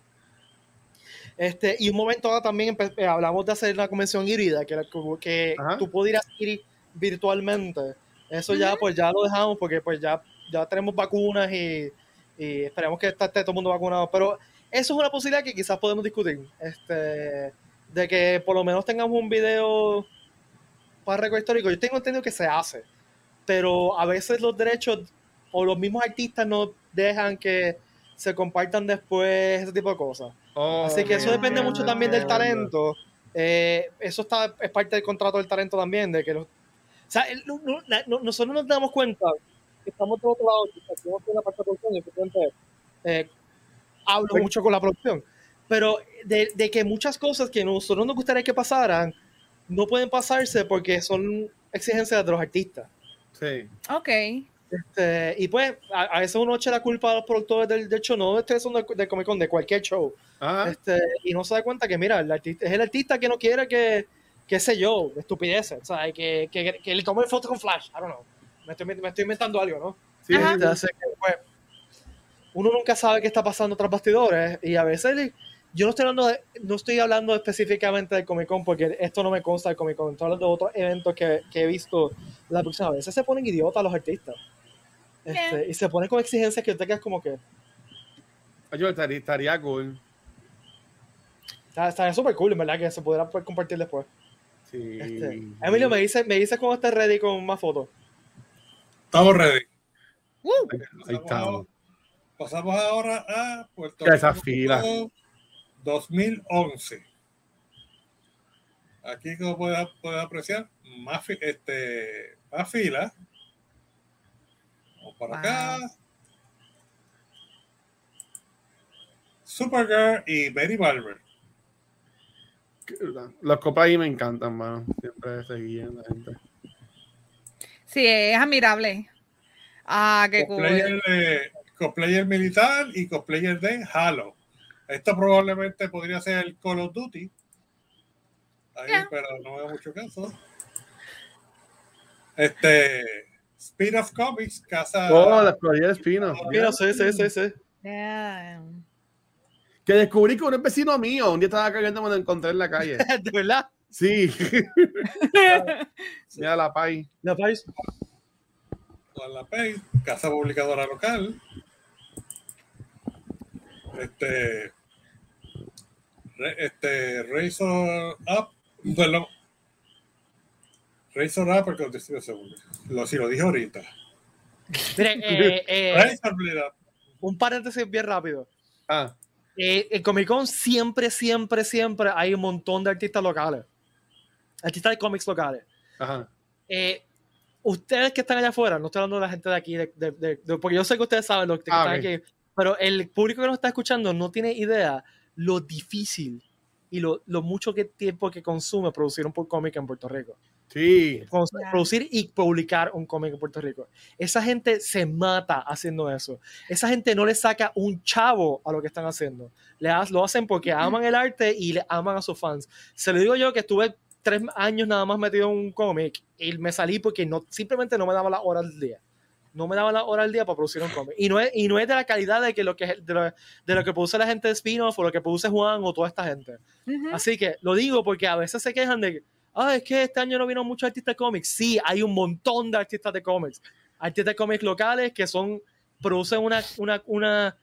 Este, y un momento también empe- eh, hablamos de hacer una convención híbrida, que, que Ajá. tú pudieras ir virtualmente. Eso ya, pues ya lo dejamos porque pues ya, ya tenemos vacunas y, y esperemos que esté todo el mundo vacunado. Pero eso es una posibilidad que quizás podemos discutir. Este, de que por lo menos tengamos un video para récord histórico. Yo tengo entendido que se hace, pero a veces los derechos o los mismos artistas no dejan que se compartan después ese tipo de cosas. Oh, Así que eso depende mucho también del talento. Eh, eso está, es parte del contrato del talento también, de que los, o sea, el- no- no- la- no- nosotros nos damos cuenta que estamos de otro lado, que estamos en la parte de producción y eh, hablo Sí. mucho con la producción, pero de, de que muchas cosas que nosotros nos gustaría que pasaran no pueden pasarse porque son exigencias de los artistas. Sí. Ok. Este, y pues a, a veces uno echa la culpa a los productores del, del show, no de este son del, del Comic Con, de cualquier show. Ajá. Este, y no se da cuenta que, mira, el artista, es el artista que no quiere que, qué sé yo, estupideces, o sea, que, que, que le tome fotos con flash, I don't know. Me estoy, me estoy inventando algo, ¿no? Sí, que, pues, uno nunca sabe qué está pasando tras bastidores y a veces yo no estoy hablando de- no estoy hablando específicamente del Comic Con porque esto no me consta del Comic Con, estoy hablando de otros eventos que, que he visto la próxima vez. Se ponen idiotas los artistas. Este. Y se ponen con exigencias que te quedas como que yo estaría, estaría cool. estaría súper cool, en verdad, que se pudiera compartir después. Sí. Este, Emilio, me dice, me dice cuando estés ready con más fotos. Estamos ready. Uh, Ahí estamos. Pasamos ahora a Puerto Ya esa Rico fila. 2011. Aquí como puedes, puedes apreciar, más, fi- este, más fila. Vamos para Wow. acá. Supergirl y Mary Barber. Los copas ahí me encantan, mano. Siempre seguían la gente. sí, es admirable. Ah, qué cool. Cosplayer, de- cosplayer militar y cosplayer de Halo. Esto probablemente podría ser el Call of Duty. Ahí, Yeah. pero no veo mucho caso. Este Spin-off Comics, Casa. Oh, la Florida Espino. Mira, sí, sí, sí, sí. Yeah. Que descubrí que un vecino mío un día estaba cayendo cuando lo encontré en la calle. De verdad. Sí. Mira la pay. La con la Pay, Casa Publicadora Local. Este. Este Razor Up. Perdón. Razor Up, porque lo, segundo. lo, si lo dije ahorita. Eh, eh, Razor Blade Up. un paréntesis bien rápido. Ah, Eh, en Comic Con siempre, siempre, siempre hay un montón de artistas locales. Artistas de cómics locales. ajá. Eh, ustedes que están allá afuera, no estoy hablando de la gente de aquí, de, de- de- de- porque yo sé que ustedes saben lo que Ah, están aquí, pero el público que nos está escuchando no tiene idea lo difícil y lo, lo mucho que tiempo que consume producir un cómic en Puerto Rico. Sí. Producir y publicar un cómic en Puerto Rico. Esa gente se mata haciendo eso. Esa gente no le saca un chavo a lo que están haciendo. Le ha- lo hacen porque aman el arte y le aman a sus fans. Se lo digo yo que estuve tres años nada más metido en un cómic y me salí porque no, simplemente no me daba la hora al día. No me daba la hora al día para producir un cómic. Y no es, y no es de la calidad de, que lo que, de, lo, de lo que produce la gente de Spinoff o lo que produce Juan o toda esta gente. Así que lo digo porque a veces se quejan de ah, es que este año no vino muchos artistas de cómics. Sí, hay un montón de artistas de cómics. Artistas de cómics locales que son, producen una, una, una,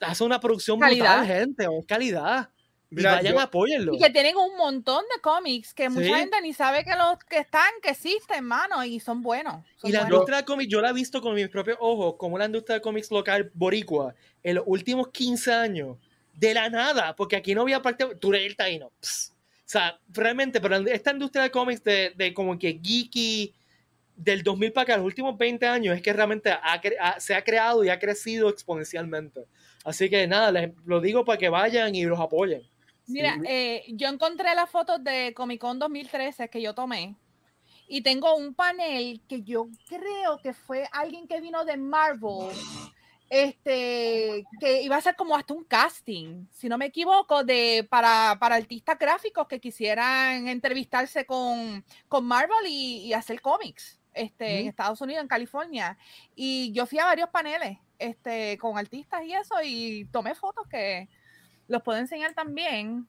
hacen una producción Calidad. brutal, gente, o calidad. Mira, y vayan, yo- apóyenlo. Y que tienen un montón de cómics que mucha gente ni sabe que los que están, que existen, mano, y son buenos. son Y la buenos. industria de cómics, yo la he visto con mis propios ojos, como la industria de cómics local boricua, en los últimos 15 años, de la nada, porque aquí no había parte, tú eres el taíno. Pss. O sea, realmente, pero esta industria de cómics de, de como que geeky, del 2000 para acá, los últimos 20 años, es que realmente ha- se ha creado y ha crecido exponencialmente. Así que nada, les lo digo para que vayan y los apoyen. Mira, eh, yo encontré las fotos de Comic Con 2013 que yo tomé y tengo un panel que yo creo que fue alguien que vino de Marvel, este, que iba a ser como hasta un casting, si no me equivoco, de para, para artistas gráficos que quisieran entrevistarse con, con Marvel y, y hacer cómics. Este, en. Estados Unidos, en California. Y yo fui a varios paneles este, con artistas y eso, y tomé fotos que, los puedo enseñar también.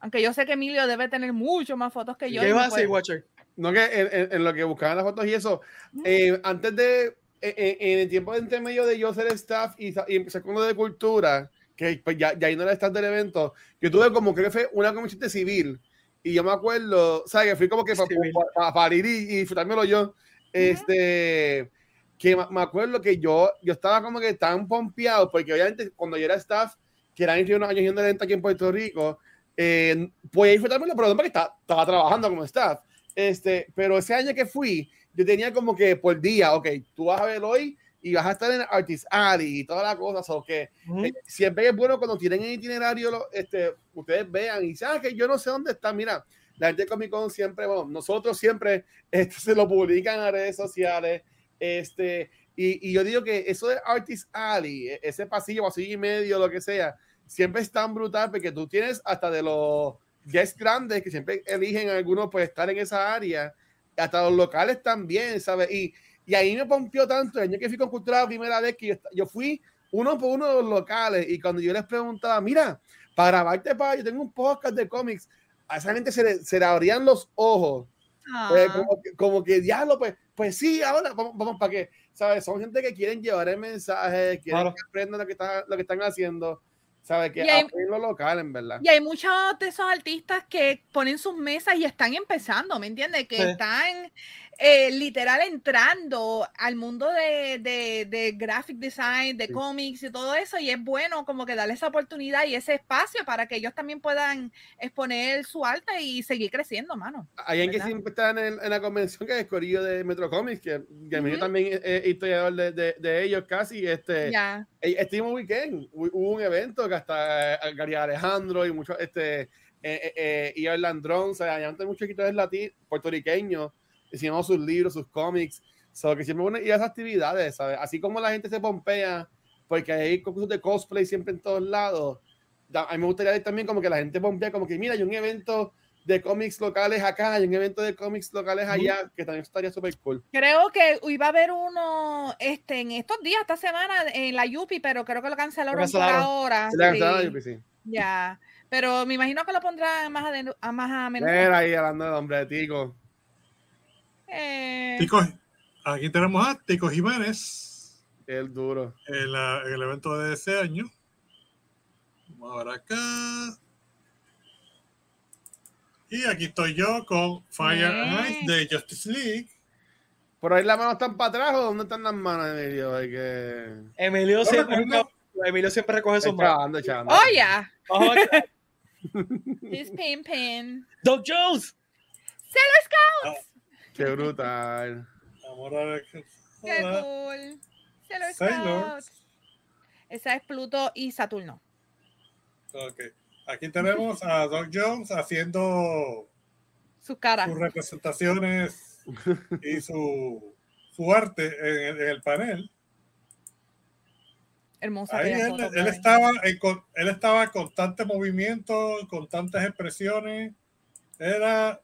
Aunque yo sé que Emilio debe tener mucho más fotos que yo. ¿Qué vas a decir, Watcher? No que en, en- en lo que buscaban las fotos y eso, Mm. eh, antes de, en, en- el tiempo de intermedio de yo ser staff y, y empezar con lo de cultura, que pues ya, ya ahí no era staff del evento, yo tuve como que fue una comisión de civil y yo me acuerdo, o sea, que fui como que para Civil. ir y, y disfrutármelo yo, este, que ma- me acuerdo que yo, yo estaba como que tan pompeado, porque obviamente cuando yo era staff, que eran unos años yendo de venta aquí en Puerto Rico, eh, podía disfrutármelo, pero no porque estaba, estaba trabajando como staff. Este, pero ese año que fui, yo tenía como que por día, ok, tú vas a ver hoy y vas a estar en Artist Alley y todas las cosas, o que eh, siempre es bueno cuando tienen el itinerario, lo- este, ustedes vean y saben que yo no sé dónde está, mira, la gente de Comic Con siempre, bueno, nosotros siempre este, se lo publican en las redes sociales, este, y, y yo digo que eso de Artist Alley, e- ese pasillo, pasillo y medio, lo que sea, siempre es tan brutal porque tú tienes hasta de los guests grandes que siempre eligen algunos pues estar en esa área, hasta los locales también, ¿sabes? Y, y ahí me pompió tanto el año que fui con Cultura la primera vez que yo, yo fui uno por uno de los locales y cuando yo les preguntaba, mira, para grabarte para, yo tengo un podcast de cómics, a esa gente se le, se le abrían los ojos, pues, Ah. como, que, como que diablo, pues, pues sí, ahora vamos, vamos para qué, ¿sabes? Son gente que quieren llevar el mensaje, quieren Claro. que aprendan lo que, está, lo que están haciendo, ¿sabes? Que Y hay- apoyen lo local, en verdad. Y hay muchos de esos artistas que ponen sus mesas y están empezando, ¿me entiendes? Que Sí. están eh, literal entrando al mundo de, de, de graphic design, de Sí. cómics y todo eso, y es bueno como que darle esa oportunidad y ese espacio para que ellos también puedan exponer su arte y seguir creciendo, mano. Hay alguien que siempre está en, el- en la convención que es Corillo de Metro Comics, que, que a mí Ujú. también es historiador de, de, de ellos casi. Este, Ya. Eh, Este mismo weekend hu- hubo un evento que hasta eh, Gary Alejandro y muchos, este, eh, eh, eh, y Landrón, o sea, hay muchos escritores latinos, puertorriqueños, hicimos sus libros, sus cómics, so, que siempre van a ir a esas actividades, ¿sabes? Así como la gente se pompea, porque hay concursos de cosplay siempre en todos lados, a mí me gustaría ver también como que la gente pompea, como que mira, hay un evento de cómics locales acá, hay un evento de cómics locales allá, que también estaría súper cool. Creo que iba a haber uno este, en estos días, esta semana, en la Yupi, pero creo que lo cancelaron, cancelaron. por ahora. Se sí. cancelaron a UPC. Ya, pero me imagino que lo pondrán más a, a más a menudo. Mira ahí hablando de nombre de Tico. Eh, Tico, aquí tenemos a Tico Jiménez El duro. en, la- en el evento de ese año. Vamos a ver acá. Y aquí estoy yo con Fire and Ice de Justice League. ¿Por ahí las manos están para atrás o dónde están las manos, Emilio? Hay que. Emilio siempre, recomiendo- Emilio siempre recoge sus manos. Oh, a ver. He's pimping. Doc Jones. Qué brutal. Vamos a ver qué- cool. Sailor Sailor. Esa es Pluto y Saturno. Ok. Aquí tenemos a Doc Jones haciendo Sus caras. sus representaciones y su, su arte en el, en el panel. Hermosa. Ahí él, foto, él estaba en, con- él estaba en constante movimiento, con tantas expresiones. Era,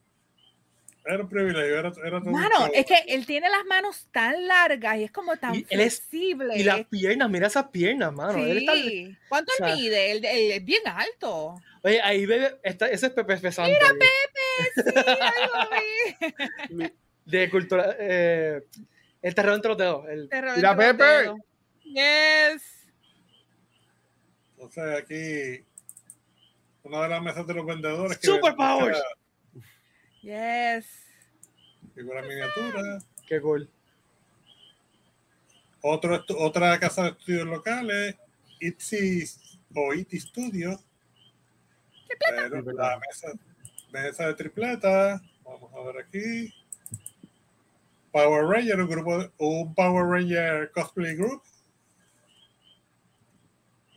era un privilegio. Era, era todo Mano, es que él tiene las manos tan largas y es como tan Y es- flexible. Y las piernas, mira esas piernas, mano. Él está- Sí. ¿Cuánto o sea- él mide? Él, él es bien alto. Oye, ahí bebe, está, ese es Pepe Pesante. Mira, ahí, Pepe, sí, vi. De cultura. Eh, el terror entre los dedos. El, Mira, Pepe. dedos. Yes. Entonces aquí, una de las mesas de los vendedores. que Superpowers. Yes. Figura miniatura. qué cool. Otro, otra casa de estudios locales, Itzy o Itzy Studio. Pero la mesa, mesa de tripleta. Vamos a ver aquí. Power Ranger, un grupo, de- un Power Ranger cosplay group.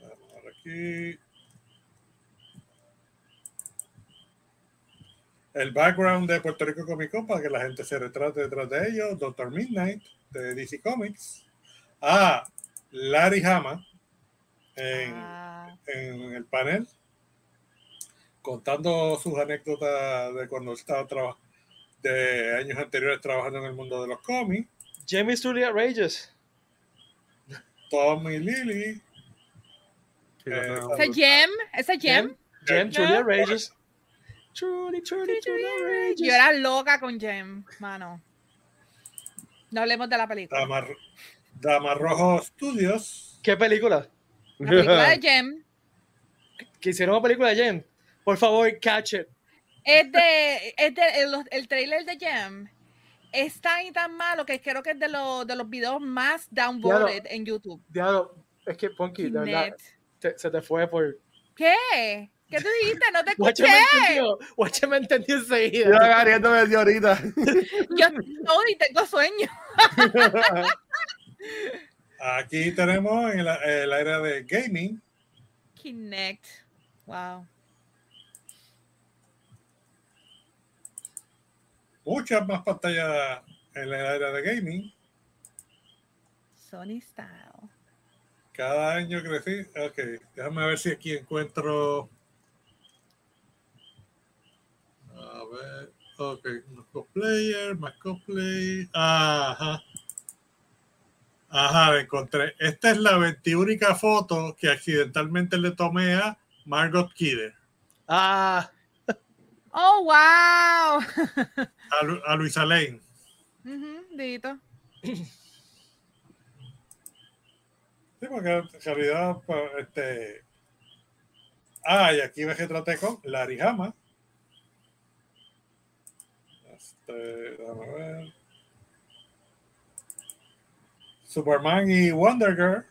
Vamos a ver aquí. El background de Puerto Rico Comic Con para que la gente se retrate detrás de ellos. Doctor Midnight de DC Comics. Ah, Larry Hama en, Ah, en el panel contando sus anécdotas de cuando estaba trabajando de años anteriores trabajando en el mundo de los cómics. Jamie Julia Rages. Tommy Lily, Sí, Eh, no, Gem, ese Gem. Jem Ya. Julia Rages. Yo era loca con Gem, mano. No hablemos de la película. Dama, Dama Rojo Studios. ¿Qué película? La película de Gem Que hicieron una película de Jem. Por favor, catch it. es de, es de el, el trailer de Gem es tan y tan malo que creo que es de los de los videos más downvoted en YouTube. Diablo, es que Ponky, de verdad, te- se te fue por. ¿Qué? ¿Qué tú dijiste? No te Guache escuché. me entendió. Guache me entendió Yo enseguida. agarriendo desde ahorita. Yo no, y tengo sueño. Aquí tenemos en el, el área de gaming. Kinect. Wow. Muchas más pantallas en el área de gaming. Sony Style. Cada año crecí. Ok, déjame ver si aquí encuentro. A ver. Ok, más cosplayer, más cosplay. Ajá. Ajá, la encontré. Esta es la 21 foto que accidentalmente le tomé a Margot Kidder, Ah, Oh, wow. a, Lu- a Luisa Lane. Dito. Sí, porque en realidad, pues, este. Ah, y aquí me retraté con Larry Hama. Este, déjame ver. Superman y Wonder Girl.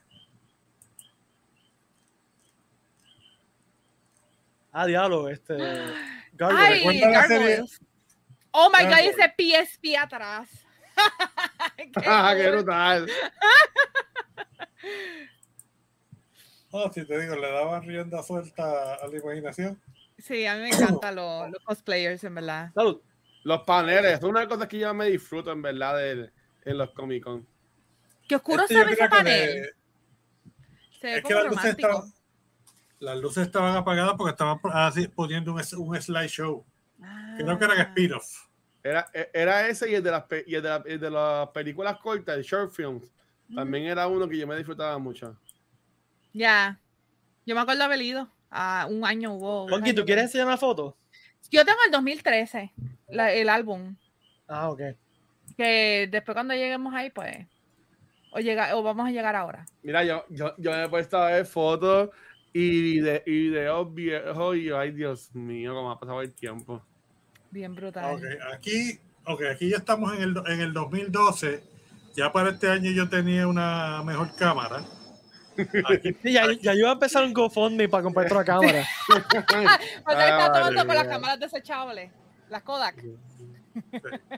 ah, diablo, este. Gargoyle. Ay. Oh my god, Gargoyles. ese PSP atrás. Qué Ah, brutal. Oh, si te digo, le daban rienda suelta a la imaginación. Sí, a mí me encantan los, los cosplayers, en verdad. Salud. Los paneles, es una de las cosas que yo me disfruto en verdad de, en los Comic Con. Qué oscuro Este se ve ese que panel. Se ve es que como las luces, romántico. estaban, las luces estaban apagadas porque estaban así, poniendo un, un slideshow. Creo que eran Ah. spin-off. Era, e- era ese y el de las, pe- y el de, la- el de las películas cortas, el short films. También era uno que yo me disfrutaba mucho. Ya. Yo me acuerdo haber ido. a un año hubo. Ponky, ¿tú quieres enseñar una foto? Yo tengo el 2013, la- el álbum. Ah, ok. Que después cuando lleguemos ahí, pues. O, llega, o vamos a llegar ahora. Mira, yo, yo, yo me he puesto a ver fotos y, vide- y videos viejos y yo, ay Dios mío, cómo ha pasado el tiempo. Bien brutal. Ok, aquí, okay, aquí ya estamos en el, en el 2012. Ya para este año yo tenía una mejor cámara. Sí, ya, ya yo iba a empezar un GoFundMe para comprar otra cámara. Porque él está Ah, tomando con las María. cámaras desechables. Las Kodak.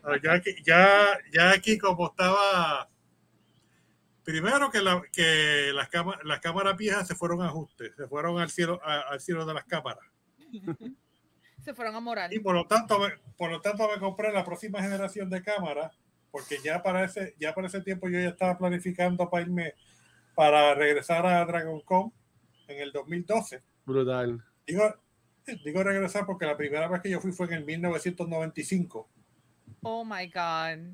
ah, ya, aquí- ya, ya aquí como estaba... Primero que, la- que las, cama- las cámaras viejas se fueron a ajustes, se fueron al cielo, a- al cielo de las cámaras. Se fueron a morar. Y por lo tanto, me, por lo tanto me compré la próxima generación de cámaras, porque ya para ese, ya para ese tiempo yo ya estaba planificando para irme, para regresar a Dragon Con en el 2012. Brutal. Digo, digo regresar porque la primera vez que yo fui fue en el 1995. Oh my God.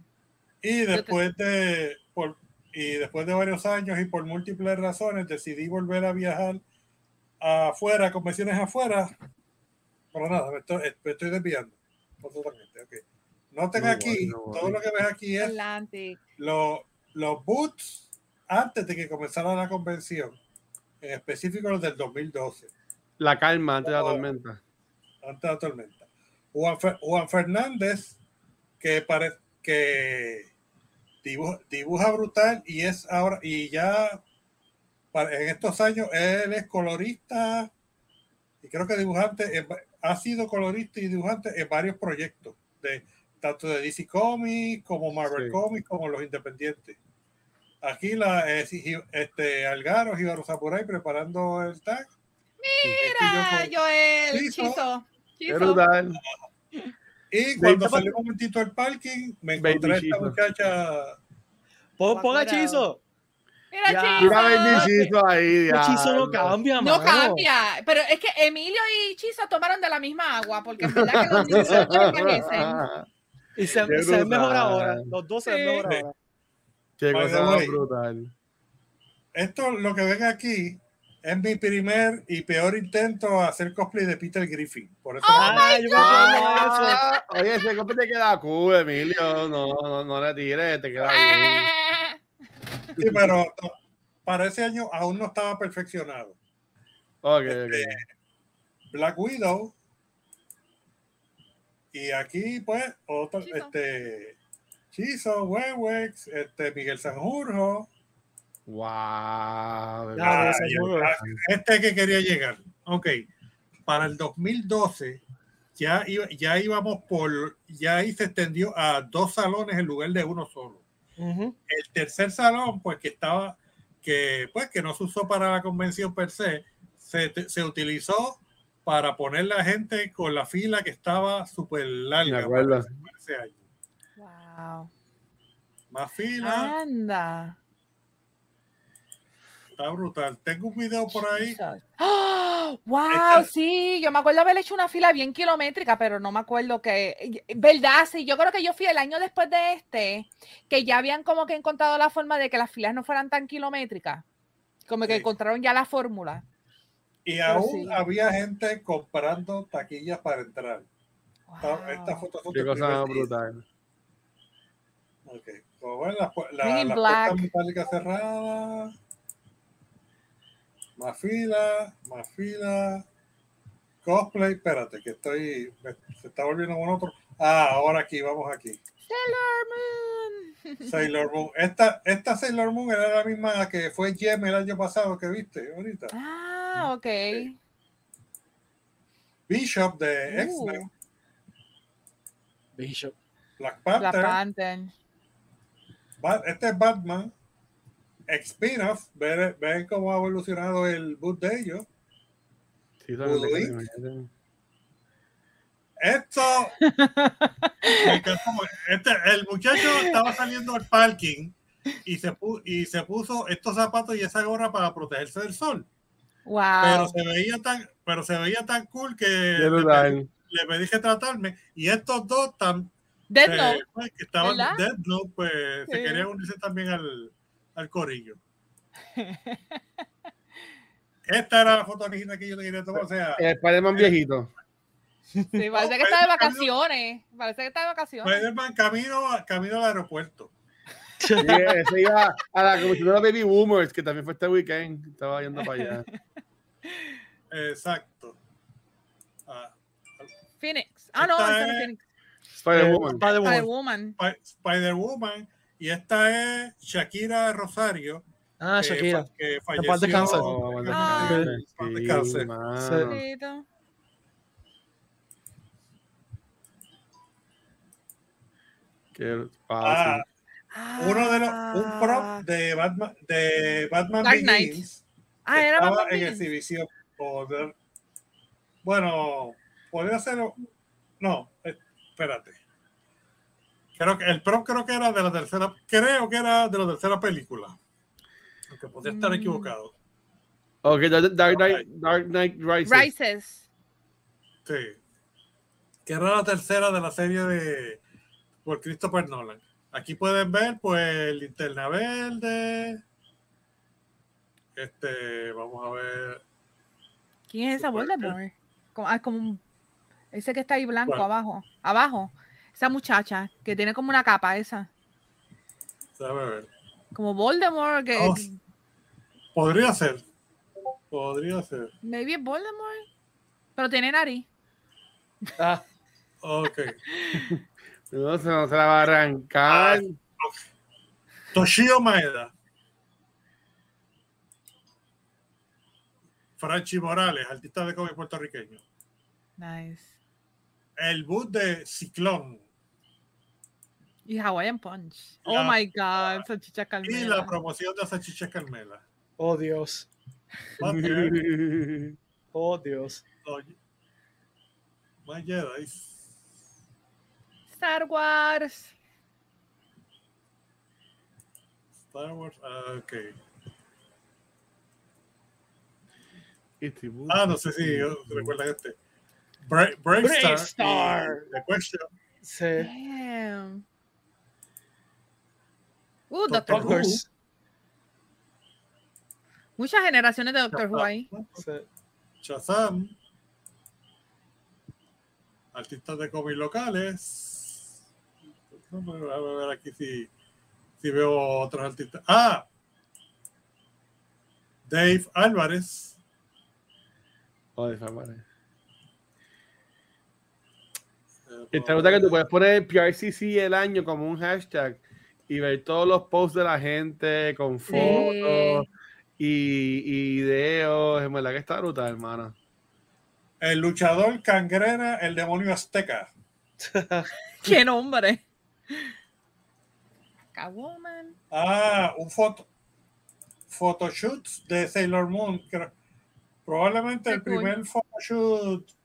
Y te- después de, por, y después de varios años y por múltiples razones decidí volver a viajar afuera, convenciones afuera. Pero nada, me estoy, me estoy desviando. Totalmente, ok. Noten No aquí, worry, no todo lo que ves aquí es Atlantic. lo- los boots antes de que comenzara la convención, en específico los del 2012, La calma antes de la tormenta. antes de la tormenta. Juan, Fer- Juan Fernández, que, pare, que dibuja, dibuja brutal y es ahora, y ya para- en estos años él es colorista y creo que dibujante, ha sido colorista y dibujante en varios proyectos, de, tanto de DC Comics como Marvel Sí. Comics como los independientes. Aquí la eh, este Algaro Jibaru Sakurai preparando el tag. Mira, Aquí yo Joel. Chizo. Chizo. Qué Chizo. brutal. Y cuando salí un momentito al parking, me encontré a esta muchacha. Pon, pon a Guacuera. Chizo. Mira, Ya. Chizo. Mira bendichito ahí. El Chizo no cambia, No mano. cambia, pero es que Emilio y Chizo tomaron de la misma agua, porque en verdad que los niños se parecen. Y se, se ven mejor brutal. ahora. Los dos se ven Sí. mejor Sí. ahora. Qué By the cosa más way. brutal. Esto, lo que ven aquí, es mi primer y peor intento a hacer cosplay de Peter Griffin. Por eso yo me. Ah, oye, ese compa te queda cool, Emilio. No, no, no le tires, te queda bien. Sí, pero no, para ese año aún no estaba perfeccionado. Ok, Este, ok. Black Widow. Y aquí, pues, otro, este, Chizo, Wewex, este, Miguel Sanjurjo, Wow. Ah, Este que quería llegar. Ok. Para el 2012 ya, iba- ya íbamos por, ya ahí se extendió a dos salones en lugar de uno solo. Ujú. El tercer salón, pues que estaba, que pues que no se usó para la convención per se, se, se utilizó para poner la gente con la fila que estaba súper larga. Me acuerdo. para ese- para ese año. Wow. Más fila, Anda. está brutal. Tengo un video por ahí. ¡Ah! ¡Wow! Esta- Sí, yo me acuerdo haber hecho una fila bien kilométrica, pero no me acuerdo que. ¿Verdad? Sí, yo creo que yo fui el año después de este, que ya habían como que encontrado la forma de que las filas no fueran tan kilométricas. Como que Sí. encontraron ya la fórmula. Y Pero aún sí. había gente comprando taquillas para entrar. Esta, Wow. esta foto fue Qué cosa brutal. Ok. Como ven, la, las Black. puertas metálicas cerradas. Más fila, más fila. Cosplay, espérate, que estoy. me- se está volviendo con otro. Ah, ahora aquí, vamos aquí. Sailor Moon. Sailor Moon. Esta, esta Sailor Moon era la misma que fue Gem el año pasado que viste ahorita. Ah, ok. Bishop de Uh, X-Men, Bishop. Black Black Panther. Este es Batman. Spin-off. Ven, ven cómo ha evolucionado el boot de ellos. Sí, Esto. este, el muchacho estaba saliendo al parking y se, pu- y se puso estos zapatos y esa gorra para protegerse del sol. Wow. Pero se veía tan, pero se veía tan cool que le, le pedí que tratarme. Y estos dos tan, Death eh, Note. pues, que estaban ¿verdad? Death Note, pues se Sí. querían unirse también al, al corillo. Esta era la foto original que yo le quería tomar. O sea, El Spider-Man viejito. Sí, parece No, que está de vacaciones. Parece que está de vacaciones. Spider-Man camino, camino al aeropuerto. Sí, ese iba a la comisión de los Baby Boomers, que también fue este weekend. Estaba yendo para allá. Exacto. Ah, Phoenix. Ah, no, es- Phoenix. Spider-Woman. Spider-Woman. Spider-Woman. Spi- Spider-Woman. Y esta es Shakira Rosario. Ah, que Shakira. fa- Que, falleció. descanse. Oh, bueno, Ah. sí. Qué Ah, uno de los, un prop de Batman, de Batman Dark Knight. Begins Ah, era estaba Batman en Begins. exhibición. Poder- bueno, podría ser. No, eh, espérate. Creo que el prop creo que era de la tercera, creo que era de la tercera película. Aunque podría estar Mm. equivocado. Ok, Dark, Dark Knight, Dark Knight Rises. Rises. Sí. Que era la tercera de la serie de por Christopher Nolan. Aquí pueden ver, pues, linterna verde. Este, vamos a ver. ¿Quién es esa Voldemort? Como, ah, como un- ese que está ahí blanco abajo. Abajo. Esa muchacha que tiene como una capa esa. Déjame ver. Como Voldemort. Que, Oh, Podría ser. Podría ser. maybe es Voldemort. Pero tiene nariz. Ah, Ok. No, se, no se la va a arrancar. Toshio Maeda. Franchi Morales, artista de cómic puertorriqueño. Nice. El boot de Ciclón. Y Hawaiian Punch. Oh my God. Esa chicha Y la Carmela. promoción de Salchicha Carmela. oh Dios. Oh Dios. oye, Jedi. Star Wars. Star Wars. ah, ok. Ah, no sé si recuerdan este. Bra Bravestar. Bravestar. y The Question. Sí. Damn. Uh, Doctor Doctor Who. Muchas generaciones de Doctor Who ahí. Sí. Shazam. Artistas de cómics locales. Pero a ver aquí si, si veo otros artistas. Ah, Dave Álvarez. Joder, esa madre. Te gusta que tú puedes poner PRCC el año como un hashtag y ver todos los posts de la gente con fotos y, y videos. En verdad que está brutal, hermano. El luchador cangrena, el demonio azteca. ¡Qué nombre! Catwoman. Ah, un foto. Photoshoots de Sailor Moon. probablemente el primer photoshoot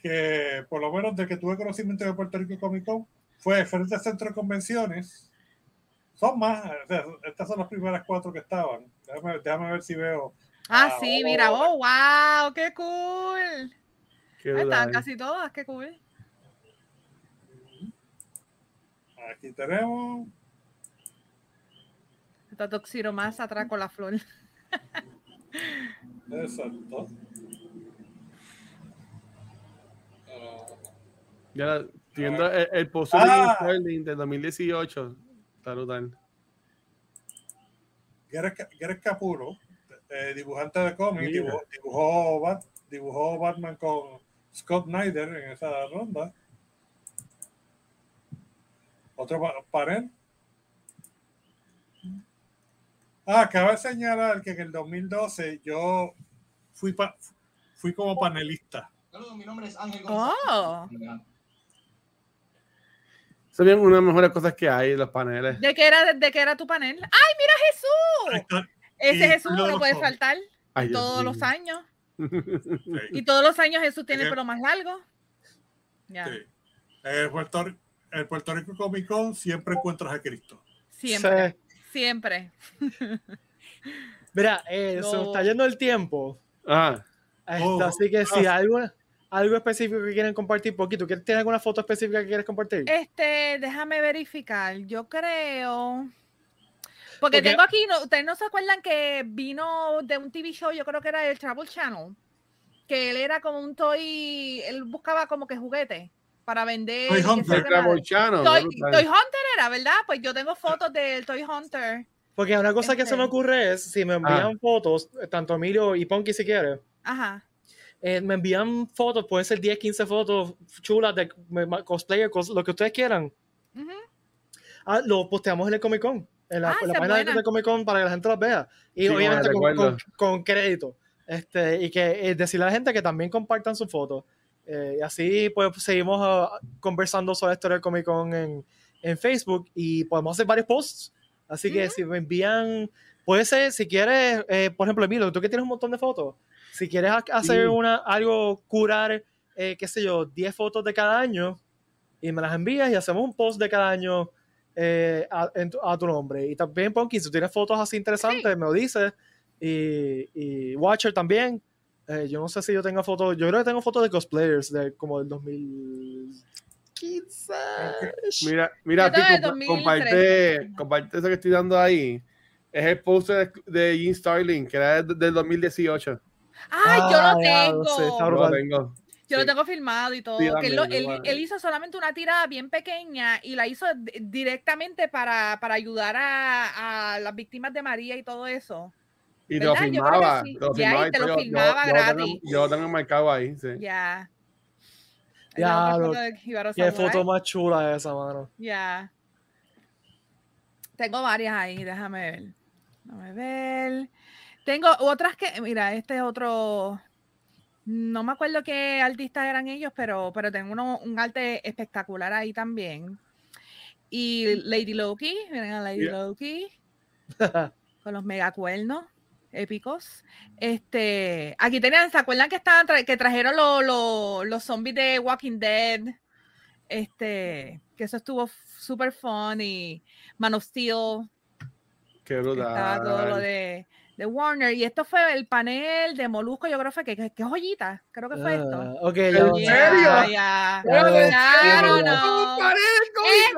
que, por lo menos, de que tuve conocimiento de Puerto Rico Comic Con fue frente al centro de convenciones. Son más, o sea, estas son las primeras cuatro que estaban. Déjame, déjame ver si veo. Ah, Ah, sí, oh. mira. ¡Oh, wow! ¡Qué cool! Qué Ahí están casi todas. ¡Qué cool! Aquí tenemos. Está Toxiro más atrás con la flor. Exacto. Ya viendo el, el post Ah. de Sterling del 2018. Está brutal. Gareth Capuro, eh, dibujante de cómics, dibujó, dibujó, Bat- dibujó Batman con Scott Snyder en esa ronda. Otro pa- panel. Ah, acaba de señalar que en el 2012 yo fui, pa- fui como panelista. Saludos, mi nombre es Ángel Oh. Son bien una de las mejores cosas que hay los paneles. ¿De qué era, de qué era tu panel? ¡Ay, mira Jesús! Ese Jesús no puede los- faltar Ay, Dios todos mío. los años. sí, Y todos los años Jesús tiene el pelo más largo. Ya, sí. El Puerto, Ri- el Puerto Rico Comic Con siempre encuentras a Cristo. siempre, Sí. siempre. Mira, eh, se nos No. está yendo el tiempo. Ah, Oh, así que si ah. hay alguna- algo específico que quieren compartir, poquito, ¿tienes alguna foto específica que quieres compartir? Este, déjame verificar. Yo creo. Porque, Porque- tengo aquí, no, ustedes no se acuerdan que vino de un TV show, yo creo que era el Travel Channel, que él era como un toy, él buscaba como que juguete para vender. Toy Hunter. se el llama- Travolchano, Toy, Hunter era, ¿verdad? Pues yo tengo fotos del Toy Hunter. Porque una cosa que se me Este. ocurre es, si me envían Ah. fotos, tanto Emilio y Ponky si quiere, Ajá. Eh, me envían fotos, pueden ser 10, 15 fotos chulas de cosplayer, cos- lo que ustedes quieran. Ujú. Ah, lo posteamos en el Comic Con, en la, Ah, en la página buena. del Comic Con para que la gente las vea. Y Sí, obviamente me con, con, con crédito. Este, y que eh, decirle a la gente que también compartan sus fotos. Eh, y así pues seguimos ah, conversando sobre la historia del Comic Con en, en Facebook y podemos hacer varios posts. Así que Ujú. si me envían, puede ser, si quieres, eh, por ejemplo, Emilio, tú que tienes un montón de fotos, si quieres ha- hacer Sí. una, algo, curar, eh, qué sé yo, 10 fotos de cada año y me las envías y hacemos un post de cada año eh, a, en tu, a tu nombre. Y también, Ponky, si tú tienes fotos así interesantes, me lo dices. Y, y Watcher también. Eh, yo no sé si yo tengo fotos, yo creo que tengo fotos de cosplayers de como del 2015. Mira, mira, Yo tengo Pi, de compa- 2013. comparte, comparte eso que estoy dando ahí. Es el poster de, Jim Starling, que era de- del 2018. ¡Ay, yo Ah, lo ya, tengo! sí, está Yo lo tengo. Yo Sí. lo tengo filmado y todo. Sí, que él, lo- también, él- igual. él hizo solamente una tirada bien pequeña y la hizo di- directamente para, para ayudar a, a las víctimas de María y todo eso. Y te lo filmaba. sí. Te lo te filmaba yo- tengo- gratis. Yo lo tengo marcado ahí, sí. Ya. Ya, Qué foto más chula esa, mano. Ya. Tengo varias ahí, déjame ver. Déjame ver. Tengo otras que, mira, este es otro. No me acuerdo qué artistas eran ellos, pero, pero tengo uno- un arte espectacular ahí también. Y Lady Loki, miren a Lady Yeah. Loki con los megacuernos épicos. Este, aquí tenían, ¿se acuerdan que estaban tra- que trajeron lo- lo- los zombies de Walking Dead? Este, que eso estuvo súper fun y Man of Steel, Qué estaba todo lo brutal. de, de Warner. Y esto fue el panel de Molusco, yo creo que fue que, que, que joyita, creo que fue esto. Ah, ok, ¿En ya sé. serio? Ya, Claro, no. ¡Compadre, Este,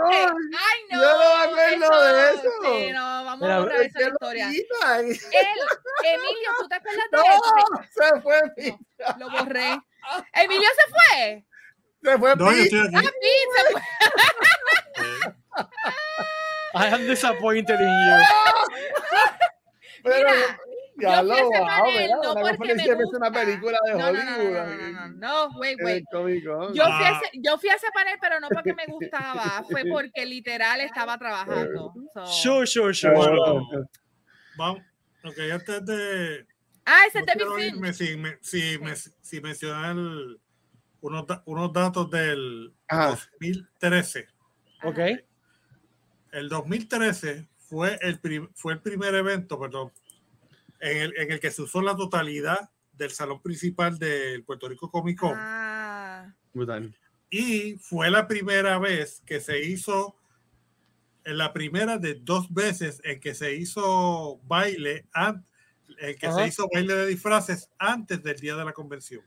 ay no. Yo no me acuerdo de eso. Sí, no, vamos Mira, a borrar Es esa historia. Él, Emilio, ¿tú te acuerdas de ¡No! eso? Se fue Pi. Lo borré. Emilio se fue. Se fue No, yo estoy aquí. Ah, se fue. I am disappointed in you. Pero Mira, Ya lo no porque me es una gusta. película de Hollywood. no, no, Comic Con. Yo fui, a Ah. ese, yo fui a ese panel, pero no porque me gustaba, fue porque literal estaba trabajando. So- Sure, sure, sure. Vamos. Ok, antes de. Ah, ese No es David quiero Finch. irme sin, me- sin, me- sin mencionar unos, unos datos del Ajá. 2013. Ok. El 2013 fue el, prim- fue el primer evento, perdón, en el, en el que se usó la totalidad del salón principal del Puerto Rico Comic Con. Ah, Brutal. Y fue la primera vez que se hizo, en la primera de dos veces en que se hizo baile, an- en que Ajá. se hizo baile de disfraces antes del día de la convención.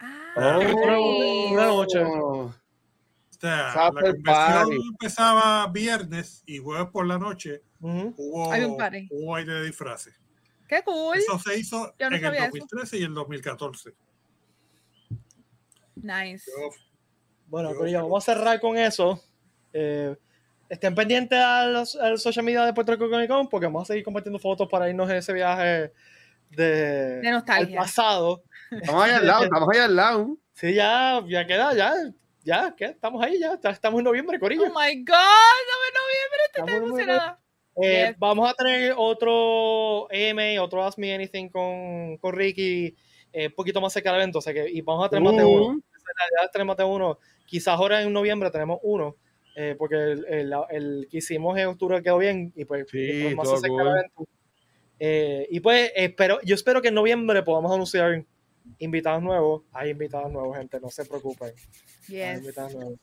ah, Oh. Una noche. O sea, la convención party. empezaba viernes y jueves por la noche Ujú. hubo, Hay un party. hubo baile de disfraces. Qué cool. Eso se hizo Yo no en el sabía eso. 2013 y el 2014. Nice. Yo- Bueno, Yo- Corillo, vamos a cerrar con eso. Eh, estén pendientes a los, al social media de Puerto Rico Comic Con porque vamos a seguir compartiendo fotos para irnos en ese viaje de, De nostalgia. al pasado. Estamos ahí al lado, estamos ahí al lado. Sí, ya, ya queda, ya, ya, ¿qué? Estamos ahí, ya, estamos en noviembre, Corillo. Oh my God, no me noviembre, Estamos estoy en noviembre. emocionada. Eh, Yes. Vamos a tener otro AMA, otro Ask Me Anything con, con Ricky, eh, un poquito más cerca del evento, o sea que, y vamos a tener más de uno. Uh, Ya tenemos más de uno. Quizás ahora en noviembre tenemos uno, eh, porque el, el- el que hicimos en octubre quedó bien y pues Sí, pues, más todo se acerca cool. el evento. Eh, y pues espero, yo espero que en noviembre podamos anunciar invitados nuevos. Hay invitados nuevos, gente, no se preocupen. Hay Yes. invitados nuevos.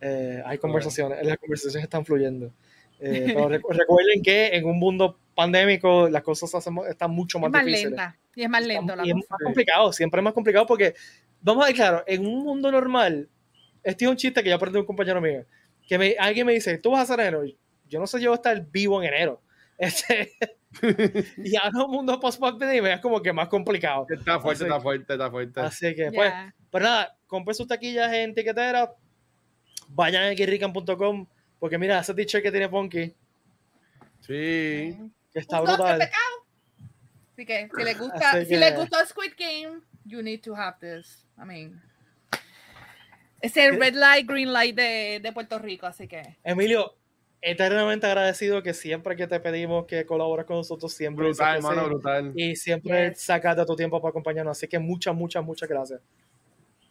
Eh, hay conversaciones, las conversaciones están fluyendo. Eh, pero recu- recuerden que en un mundo pandémico las cosas hacen- están mucho Es más, más difíciles. lenta. Y es más lento la Y es cosa. más complicado, siempre es más complicado porque, vamos a ver claro, en un mundo normal, este es un chiste que yo aprendí de un compañero mío, que me- alguien me dice, tú vas a hacer enero, yo no sé yo voy a estar vivo en enero. Este, y ahora un mundo post-pandemia es como que más complicado. Está fuerte, Así- está fuerte, está fuerte. Así que, pues, pero nada, compren sus taquillas en tiquetera, vayan a guirrican.com, porque mira, ese t-shirt que tiene Ponky, Sí. que está brutal. Así que si les gusta, si que- les gustó Squid Game, you need to have this. I mean, es el red light, green light de, de Puerto Rico, así que Emilio, eternamente agradecido que siempre que te pedimos que colabores con nosotros, siempre Brutal, hermano, brutal. y siempre Yes. sacas de tu tiempo para acompañarnos. Así que muchas, muchas, muchas gracias.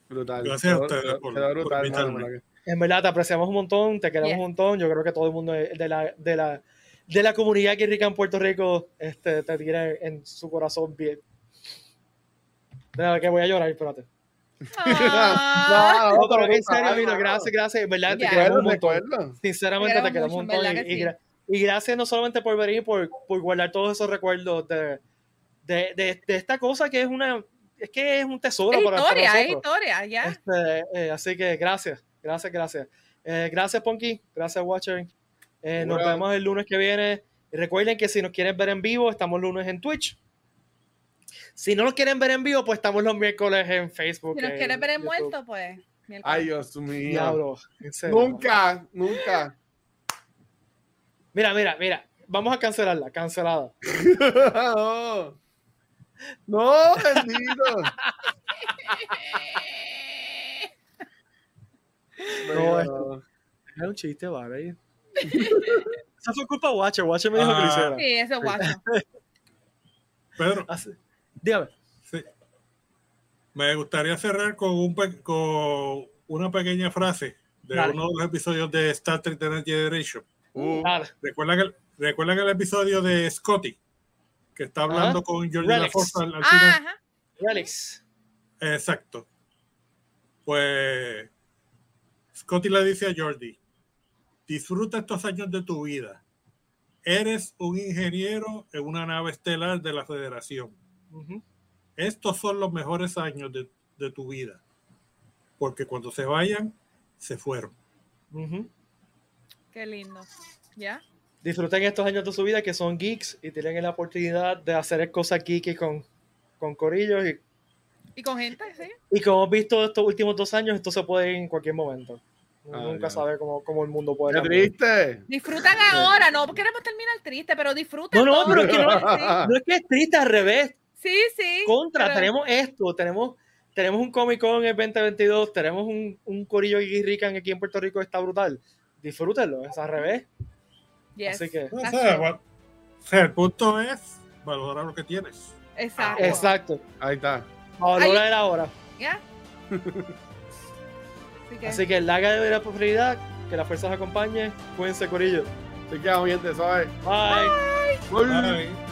Brutal. Gracias a ustedes por- por invitarme. En verdad, te apreciamos un montón, te queremos Yes. un montón. Yo creo que todo el mundo de de la, de la, de la comunidad que rica en Puerto Rico este, te tiene en su corazón bien. Mira, que voy a llorar, espérate. Ah, No, pero en serio, hermano. gracias, gracias. Verdad, te queremos un montón. Sinceramente, Te queremos un montón. Y, que y gra- y gracias no solamente por venir, por, por guardar todos esos recuerdos de, de, de, de esta cosa que es una. Es que es un tesoro es para, para historia, es nosotros. historia, ya. Este, eh, así que gracias, gracias, gracias. Eh, gracias, Ponky. Gracias, Watcher. Eh, nos vemos el lunes que viene. Y recuerden que si nos quieren ver en vivo, estamos lunes en Twitch. Si no nos quieren ver en vivo, pues estamos los miércoles en Facebook. Si nos en quieres ver en YouTube. muerto, pues. miércoles. Ay, Dios mío. Diablo. Nunca, nunca. Mira, mira, mira. Vamos a cancelarla, cancelada. no. No, bendito. No, No, Era un chiste, vale. Esa fue culpa de Watcher. Watcher me dijo que lo Ah. hiciera. Sí, eso es guacho. Pedro, Así- Dígame. sí. me gustaría cerrar con, un pe- con una pequeña frase de Dale. uno de los episodios de Star Trek The Next Generation. Uh, Dale. ¿Recuerdan el, ¿Recuerdan el episodio de Scotty? Que está hablando Ajá. con George Relics. LaForce al, al final. Ajá. Relics. Exacto. Pues Scotty le dice a Jordi, disfruta estos años de tu vida. Eres un ingeniero en una nave estelar de la Federación. Estos son los mejores años de, de tu vida. Porque cuando se vayan, se fueron. Ujú. Qué lindo. ¿Ya? Disfruten estos años de su vida que son geeks y tienen la oportunidad de hacer cosas geeky con, con corillos. Y, Y con gente, sí. y como hemos visto estos últimos dos años, esto se puede ir en cualquier momento. Ah, nunca sabe cómo, cómo el mundo puede Qué triste. Disfrutan ahora, no queremos terminar triste, pero disfrutan. No, no, todo. pero es que no, Sí, no es que es triste, al revés. Sí, sí. Contra, pero- tenemos esto, tenemos, tenemos un Comic Con en el 2022, tenemos un, un corillo Geeky Rican aquí en Puerto Rico, está brutal. Disfrútenlo, es al revés. Yes, Así que, O that's sea, true. va- o sea, el punto es valorar lo que tienes. Exacto. exacto. Ahí está. Valorar ahora. ¿Ya? Así que, Así que la de la prosperidad, que las fuerzas acompañen, cuídense, corillo. Se queda oyente, ¿sabes? Bye. Bye. Bye.